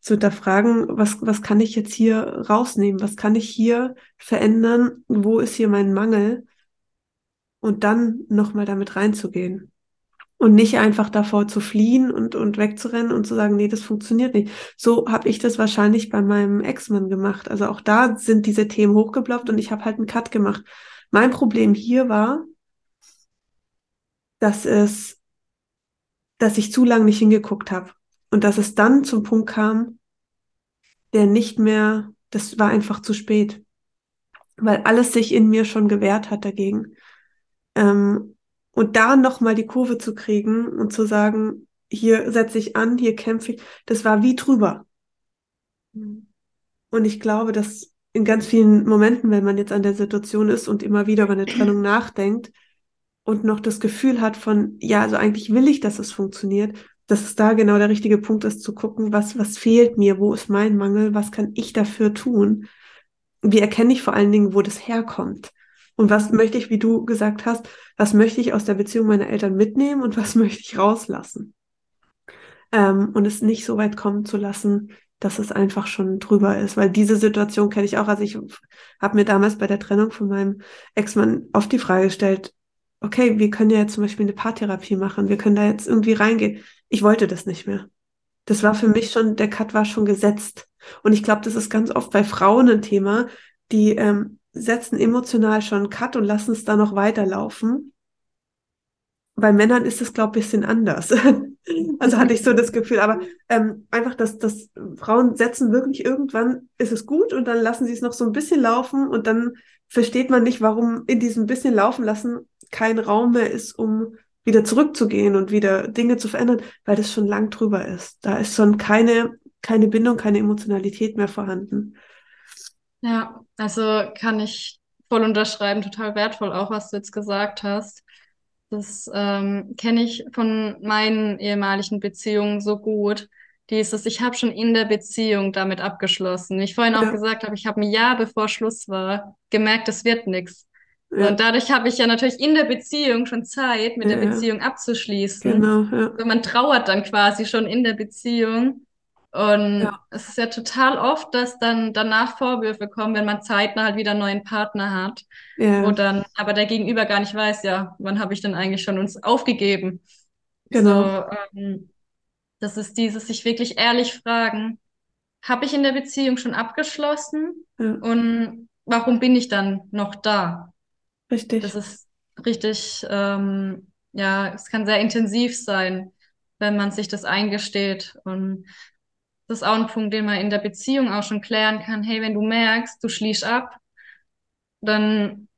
zu hinterfragen, was, was kann ich jetzt hier rausnehmen? Was kann ich hier verändern? Wo ist hier mein Mangel? Und dann nochmal damit reinzugehen. Und nicht einfach davor zu fliehen und, und wegzurennen und zu sagen, nee, das funktioniert nicht. So habe ich das wahrscheinlich bei meinem Ex-Mann gemacht. Also auch da sind diese Themen hochgeploppt und ich habe halt einen Cut gemacht. Mein Problem hier war, dass es, dass ich zu lange nicht hingeguckt habe und dass es dann zum Punkt kam, der nicht mehr, das war einfach zu spät, weil alles sich in mir schon gewehrt hat dagegen. Ähm, und da nochmal die Kurve zu kriegen und zu sagen, hier setze ich an, hier kämpfe ich, das war wie drüber. Und ich glaube, dass in ganz vielen Momenten, wenn man jetzt an der Situation ist und immer wieder über eine Trennung [CLEARS THROAT] nachdenkt und noch das Gefühl hat von, ja, also eigentlich will ich, dass es funktioniert, dass es da genau der richtige Punkt ist, zu gucken, was, was fehlt mir, wo ist mein Mangel, was kann ich dafür tun? Wie erkenne ich vor allen Dingen, wo das herkommt? Und was möchte ich, wie du gesagt hast, was möchte ich aus der Beziehung meiner Eltern mitnehmen und was [LAUGHS] möchte ich rauslassen? Ähm, und es nicht so weit kommen zu lassen, dass es einfach schon drüber ist. Weil diese Situation kenne ich auch. Also ich habe mir damals bei der Trennung von meinem Ex-Mann oft die Frage gestellt, okay, wir können ja jetzt zum Beispiel eine Paartherapie machen, wir können da jetzt irgendwie reingehen. Ich wollte das nicht mehr. Das war für mich schon, der Cut war schon gesetzt. Und ich glaube, das ist ganz oft bei Frauen ein Thema, die ähm, setzen emotional schon einen Cut und lassen es da noch weiterlaufen. Bei Männern ist es, glaube ich, ein bisschen anders. [LAUGHS] also hatte ich so das [LAUGHS] Gefühl. Aber ähm, einfach, dass, dass Frauen setzen wirklich irgendwann, ist es gut und dann lassen sie es noch so ein bisschen laufen und dann versteht man nicht, warum in diesem bisschen laufen lassen kein Raum mehr ist, um wieder zurückzugehen und wieder Dinge zu verändern, weil das schon lang drüber ist. Da ist schon keine, keine Bindung, keine Emotionalität mehr vorhanden. Ja, also kann ich voll unterschreiben, total wertvoll auch, was du jetzt gesagt hast. Das ähm, kenne ich von meinen ehemaligen Beziehungen so gut. Dieses, ich habe schon in der Beziehung damit abgeschlossen. Wie ich vorhin ja. auch gesagt habe, ich habe ein Jahr bevor Schluss war gemerkt, es wird nichts. Ja. Und dadurch habe ich ja natürlich in der Beziehung schon Zeit, mit ja, der Beziehung abzuschließen. Genau, ja. man trauert dann quasi schon in der Beziehung. Und ja. es ist ja total oft, dass dann danach Vorwürfe kommen, wenn man zeitnah halt wieder einen neuen Partner hat. Ja. Wo dann aber der Gegenüber gar nicht weiß, ja, wann habe ich denn eigentlich schon uns aufgegeben? Genau. So, ähm, das ist dieses sich wirklich ehrlich fragen, habe ich in der Beziehung schon abgeschlossen? Ja. Und warum bin ich dann noch da? Richtig. Das ist richtig, ähm, ja, es kann sehr intensiv sein, wenn man sich das eingesteht. Und das ist auch ein Punkt, den man in der Beziehung auch schon klären kann. Hey, wenn du merkst, du schließt ab, dann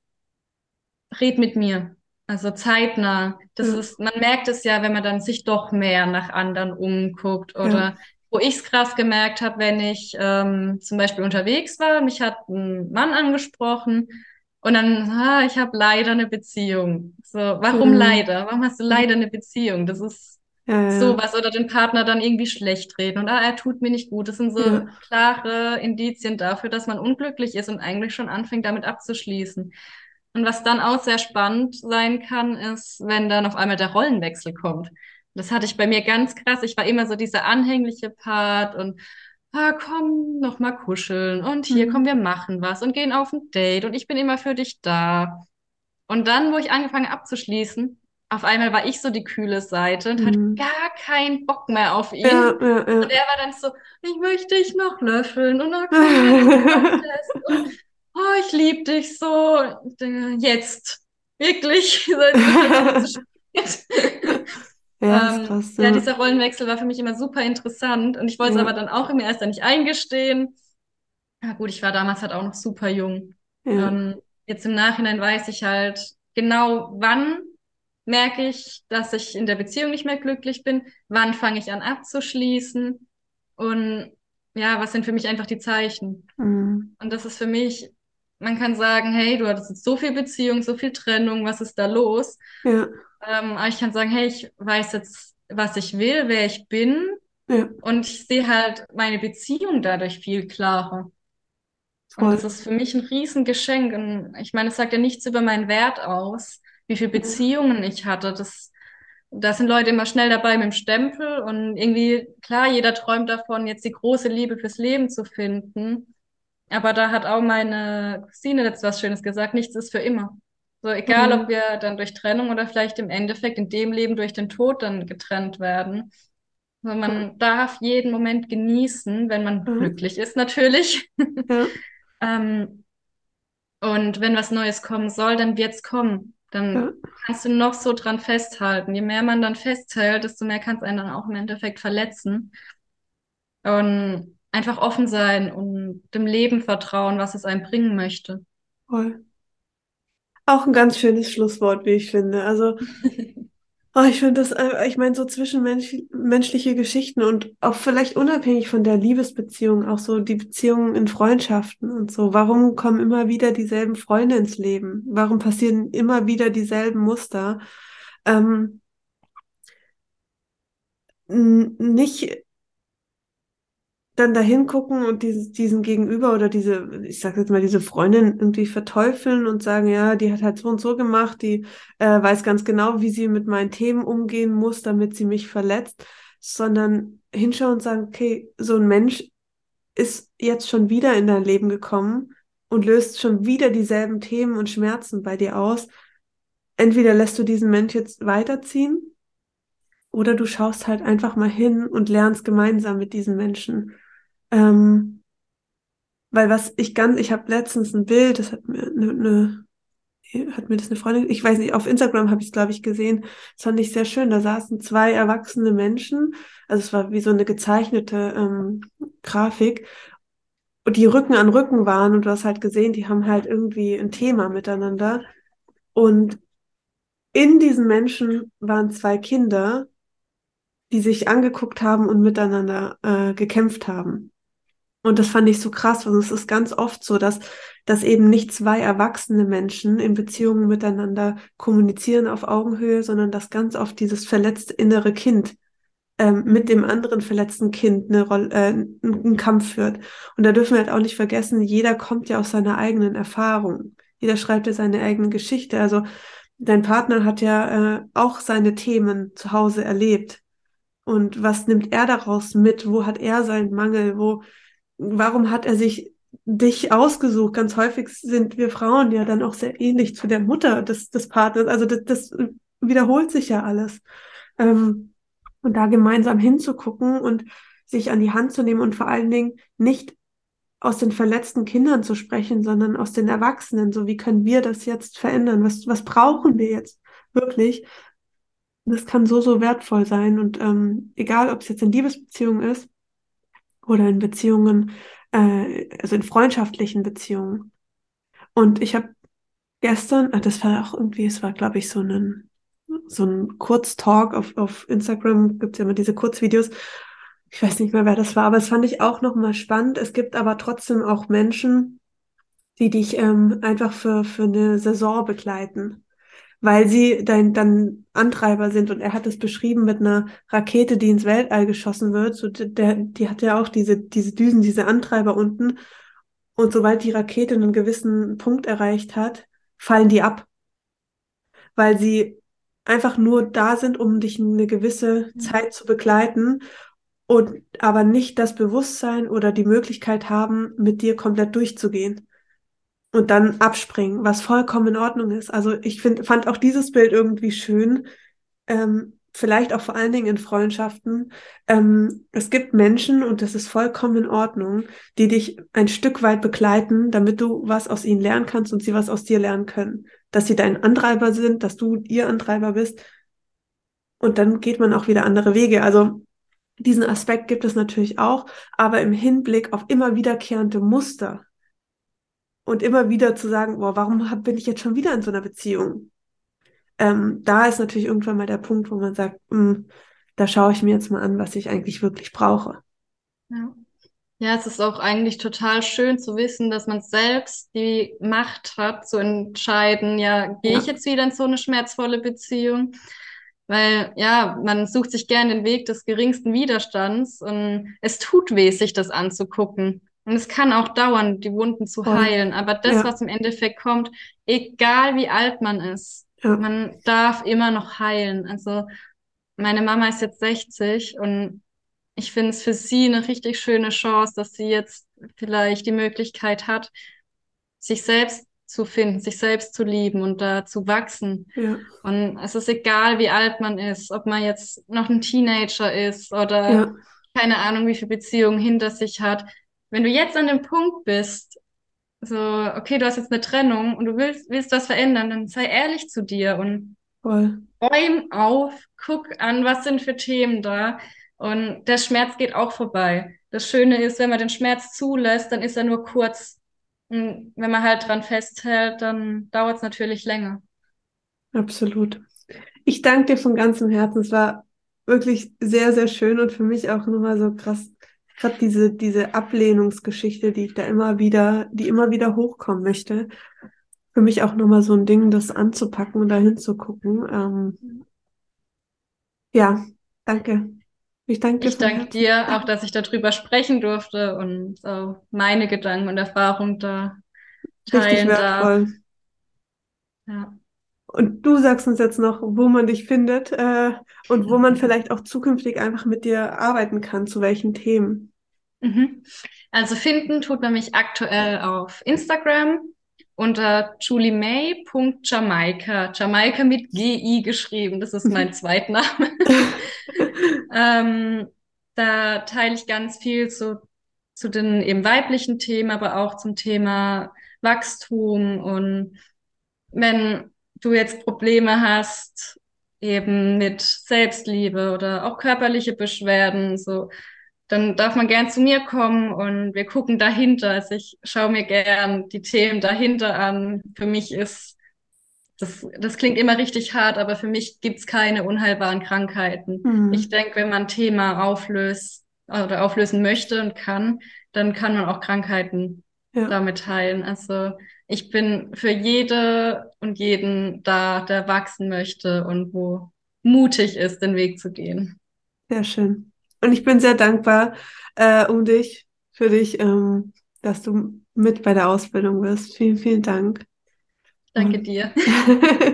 red mit mir. Also zeitnah. Das ja. ist, man merkt es ja, wenn man dann sich doch mehr nach anderen umguckt oder ja. wo ich es krass gemerkt habe, wenn ich ähm, zum Beispiel unterwegs war, mich hat ein Mann angesprochen und dann, ah, ich habe leider eine Beziehung. So, warum mhm. leider? Warum hast du leider eine Beziehung? Das ist ja, ja. sowas oder den Partner dann irgendwie schlecht reden und ah, er tut mir nicht gut. Das sind so ja. klare Indizien dafür, dass man unglücklich ist und eigentlich schon anfängt, damit abzuschließen. Und was dann auch sehr spannend sein kann, ist, wenn dann auf einmal der Rollenwechsel kommt. Das hatte ich bei mir ganz krass. Ich war immer so dieser anhängliche Part und ah, komm, noch mal kuscheln und hier, mhm. komm, wir machen was und gehen auf ein Date und ich bin immer für dich da. Und dann, wo ich angefangen abzuschließen, auf einmal war ich so die kühle Seite und mhm. hatte gar keinen Bock mehr auf ihn. Ja, ja, ja. Und er war dann so, ich möchte dich noch löffeln und noch [LAUGHS] und oh, ich liebe dich so. Jetzt. Wirklich. [LAUGHS] [LAUGHS] Ja, ähm, krass, ja. ja, dieser Rollenwechsel war für mich immer super interessant und ich wollte es aber dann auch immer erst dann nicht eingestehen. Ja gut, ich war damals halt auch noch super jung. Ja. Und jetzt im Nachhinein weiß ich halt genau, wann merke ich, dass ich in der Beziehung nicht mehr glücklich bin, wann fange ich an abzuschließen und ja, was sind für mich einfach die Zeichen. Mhm. Und das ist für mich, man kann sagen, hey, du hattest jetzt so viel Beziehung, so viel Trennung, was ist da los? Ja. Ähm, aber ich kann sagen, hey, ich weiß jetzt, was ich will, wer ich bin. Ja. Und ich sehe halt meine Beziehung dadurch viel klarer. Voll. Und das ist für mich ein Riesengeschenk. Und ich meine, es sagt ja nichts über meinen Wert aus, wie viele Beziehungen ich hatte. Das, da sind Leute immer schnell dabei mit dem Stempel und irgendwie, klar, jeder träumt davon, jetzt die große Liebe fürs Leben zu finden. Aber da hat auch meine Cousine jetzt was Schönes gesagt, nichts ist für immer. So egal, Mhm. ob wir dann durch Trennung oder vielleicht im Endeffekt in dem Leben durch den Tod dann getrennt werden. Also Ja, man darf jeden Moment genießen, wenn man ja, glücklich ist natürlich. ja, [LAUGHS] Ähm, und wenn was Neues kommen soll, dann wird's kommen. ja, Dann kannst du noch so dran festhalten. Je mehr man dann festhält, desto mehr kann es einen dann auch im Endeffekt verletzen. Und einfach offen sein und dem Leben vertrauen, was es einem bringen möchte. voll. Auch ein ganz schönes Schlusswort, wie ich finde. Also, [LAUGHS] oh, ich finde das, äh, ich meine, so zwischenmenschliche Geschichten und auch vielleicht unabhängig von der Liebesbeziehung, auch so die Beziehungen in Freundschaften und so. Warum kommen immer wieder dieselben Freunde ins Leben? Warum passieren immer wieder dieselben Muster? Ähm, nicht dann dahin gucken und dieses, diesen Gegenüber oder diese, ich sag jetzt mal, diese Freundin irgendwie verteufeln und sagen, ja, die hat halt so und so gemacht, die äh, weiß ganz genau, wie sie mit meinen Themen umgehen muss, damit sie mich verletzt, sondern hinschauen und sagen, okay, so ein Mensch ist jetzt schon wieder in dein Leben gekommen und löst schon wieder dieselben Themen und Schmerzen bei dir aus. Entweder lässt du diesen Mensch jetzt weiterziehen oder du schaust halt einfach mal hin und lernst gemeinsam mit diesen Menschen. Ähm, weil was ich ganz, ich habe letztens ein Bild, das hat mir eine, eine hat mir das eine Freundin, ich weiß nicht, auf Instagram habe ich es, glaube ich, gesehen. Das fand ich sehr schön. Da saßen zwei erwachsene Menschen, also es war wie so eine gezeichnete ähm, Grafik, und die Rücken an Rücken waren und du hast halt gesehen, die haben halt irgendwie ein Thema miteinander. Und in diesen Menschen waren zwei Kinder, die sich angeguckt haben und miteinander äh, gekämpft haben. Und das fand ich so krass, weil es ist ganz oft so, dass, dass eben nicht zwei erwachsene Menschen in Beziehungen miteinander kommunizieren auf Augenhöhe, sondern dass ganz oft dieses verletzte innere Kind ähm, mit dem anderen verletzten Kind eine Rolle, äh, einen Kampf führt. Und da dürfen wir halt auch nicht vergessen, jeder kommt ja aus seiner eigenen Erfahrung. Jeder schreibt ja seine eigene Geschichte. Also dein Partner hat ja äh, auch seine Themen zu Hause erlebt. Und was nimmt er daraus mit? Wo hat er seinen Mangel? Wo, warum hat er sich dich ausgesucht? Ganz häufig sind wir Frauen ja dann auch sehr ähnlich zu der Mutter des, des Partners. Also das, das wiederholt sich ja alles. Ähm, und da gemeinsam hinzugucken und sich an die Hand zu nehmen und vor allen Dingen nicht aus den verletzten Kindern zu sprechen, sondern aus den Erwachsenen. So, wie können wir das jetzt verändern? Was, was brauchen wir jetzt wirklich? Das kann so, so wertvoll sein. Und ähm, egal, ob es jetzt in Liebesbeziehungen ist oder in Beziehungen, äh, also in freundschaftlichen Beziehungen. Und ich habe gestern, ah, das war auch irgendwie, es war, glaube ich, so ein, so ein Kurztalk auf, auf Instagram, gibt es ja immer diese Kurzvideos. Ich weiß nicht mehr, wer das war, aber das fand ich auch nochmal spannend. Es gibt aber trotzdem auch Menschen, die dich ähm, einfach für, für eine Saison begleiten weil sie dein, dann Antreiber sind. Und er hat es beschrieben mit einer Rakete, die ins Weltall geschossen wird. So der, die hat ja auch diese, diese Düsen, diese Antreiber unten. Und sobald die Rakete einen gewissen Punkt erreicht hat, fallen die ab. Weil sie einfach nur da sind, um dich eine gewisse Zeit zu begleiten und aber nicht das Bewusstsein oder die Möglichkeit haben, mit dir komplett durchzugehen und dann abspringen, was vollkommen in Ordnung ist. Also ich find, fand auch dieses Bild irgendwie schön, ähm, vielleicht auch vor allen Dingen in Freundschaften. Ähm, es gibt Menschen, und das ist vollkommen in Ordnung, die dich ein Stück weit begleiten, damit du was aus ihnen lernen kannst und sie was aus dir lernen können. Dass sie dein Antreiber sind, dass du ihr Antreiber bist. Und dann geht man auch wieder andere Wege. Also diesen Aspekt gibt es natürlich auch, aber im Hinblick auf immer wiederkehrende Muster und immer wieder zu sagen, boah, warum hab, bin ich jetzt schon wieder in so einer Beziehung? Ähm, da ist natürlich irgendwann mal der Punkt, wo man sagt, mh, hm, da schaue ich mir jetzt mal an, was ich eigentlich wirklich brauche. Ja. Ja, es ist auch eigentlich total schön zu wissen, dass man selbst die Macht hat, zu entscheiden, ja, gehe Ja. ich jetzt wieder in so eine schmerzvolle Beziehung? Weil, ja, man sucht sich gerne den Weg des geringsten Widerstands und es tut weh, sich das anzugucken. Und es kann auch dauern, die Wunden zu Voll. heilen. Aber das, Ja. was im Endeffekt kommt, egal wie alt man ist, Ja. man darf immer noch heilen. Also, meine Mama ist jetzt 60 und ich finde es für sie eine richtig schöne Chance, dass sie jetzt vielleicht die Möglichkeit hat, sich selbst zu finden, sich selbst zu lieben und da zu wachsen. Ja. Und es ist egal, wie alt man ist, ob man jetzt noch ein Teenager ist oder keine Ahnung, wie viele Beziehungen hinter sich hat. Wenn du jetzt an dem Punkt bist, so, okay, du hast jetzt eine Trennung und du willst, willst was verändern, dann sei ehrlich zu dir und Voll. räum auf, guck an, was sind für Themen da. Und der Schmerz geht auch vorbei. Das Schöne ist, wenn man den Schmerz zulässt, dann ist er nur kurz. Und wenn man halt dran festhält, dann dauert es natürlich länger. Absolut. Ich danke dir von ganzem Herzen. Es war wirklich sehr, sehr schön und für mich auch nochmal so krass, gerade diese, diese Ablehnungsgeschichte, die ich da immer wieder, die immer wieder hochkommen möchte. Für mich auch nochmal so ein Ding, das anzupacken und da hinzugucken. Ähm, ja, danke. Ich danke, ich danke dir auch, dass ich darüber sprechen durfte und so meine Gedanken und Erfahrungen da teilen darf. Ja. Und du sagst uns jetzt noch, wo man dich findet äh, und wo man vielleicht auch zukünftig einfach mit dir arbeiten kann, zu welchen Themen. Mhm. Also finden tut man mich aktuell auf Instagram unter juliemay.jamaika. Jamaika mit GI geschrieben, das ist mein [LAUGHS] Zweitname. [LAUGHS] ähm, da teile ich ganz viel zu, zu den eben weiblichen Themen, aber auch zum Thema Wachstum. Und wenn du jetzt Probleme hast, eben mit Selbstliebe oder auch körperliche Beschwerden, so dann darf man gern zu mir kommen und wir gucken dahinter. Also ich schaue mir gern die Themen dahinter an. Für mich ist, das, das klingt immer richtig hart, aber für mich gibt's keine unheilbaren Krankheiten. Mhm. Ich denke, wenn man ein Thema auflöst oder auflösen möchte und kann, dann kann man auch Krankheiten ja. damit heilen. Also ich bin für jede und jeden da, der wachsen möchte und wo mutig ist, den Weg zu gehen. Sehr schön. Und ich bin sehr dankbar äh, um dich, für dich, ähm, dass du mit bei der Ausbildung bist. Vielen, vielen Dank. Danke dir.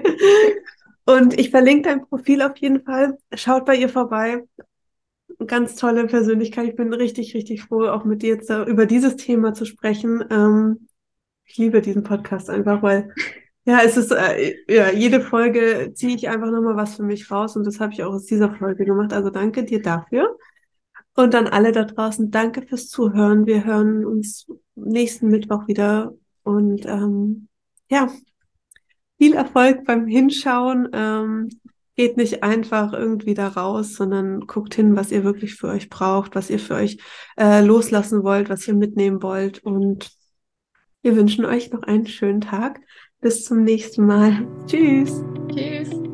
[LAUGHS] und ich verlinke dein Profil auf jeden Fall. Schaut bei ihr vorbei. Ganz tolle Persönlichkeit. Ich bin richtig, richtig froh, auch mit dir jetzt über dieses Thema zu sprechen. Ähm, ich liebe diesen Podcast einfach, weil ja, es ist, äh, ja, jede Folge ziehe ich einfach nochmal was für mich raus und das habe ich auch aus dieser Folge gemacht. Also danke dir dafür. Und dann alle da draußen, danke fürs Zuhören. Wir hören uns nächsten Mittwoch wieder. Und ähm, ja, viel Erfolg beim Hinschauen. Ähm, geht nicht einfach irgendwie da raus, sondern guckt hin, was ihr wirklich für euch braucht, was ihr für euch äh, loslassen wollt, was ihr mitnehmen wollt. Und wir wünschen euch noch einen schönen Tag. Bis zum nächsten Mal. Tschüss. Tschüss.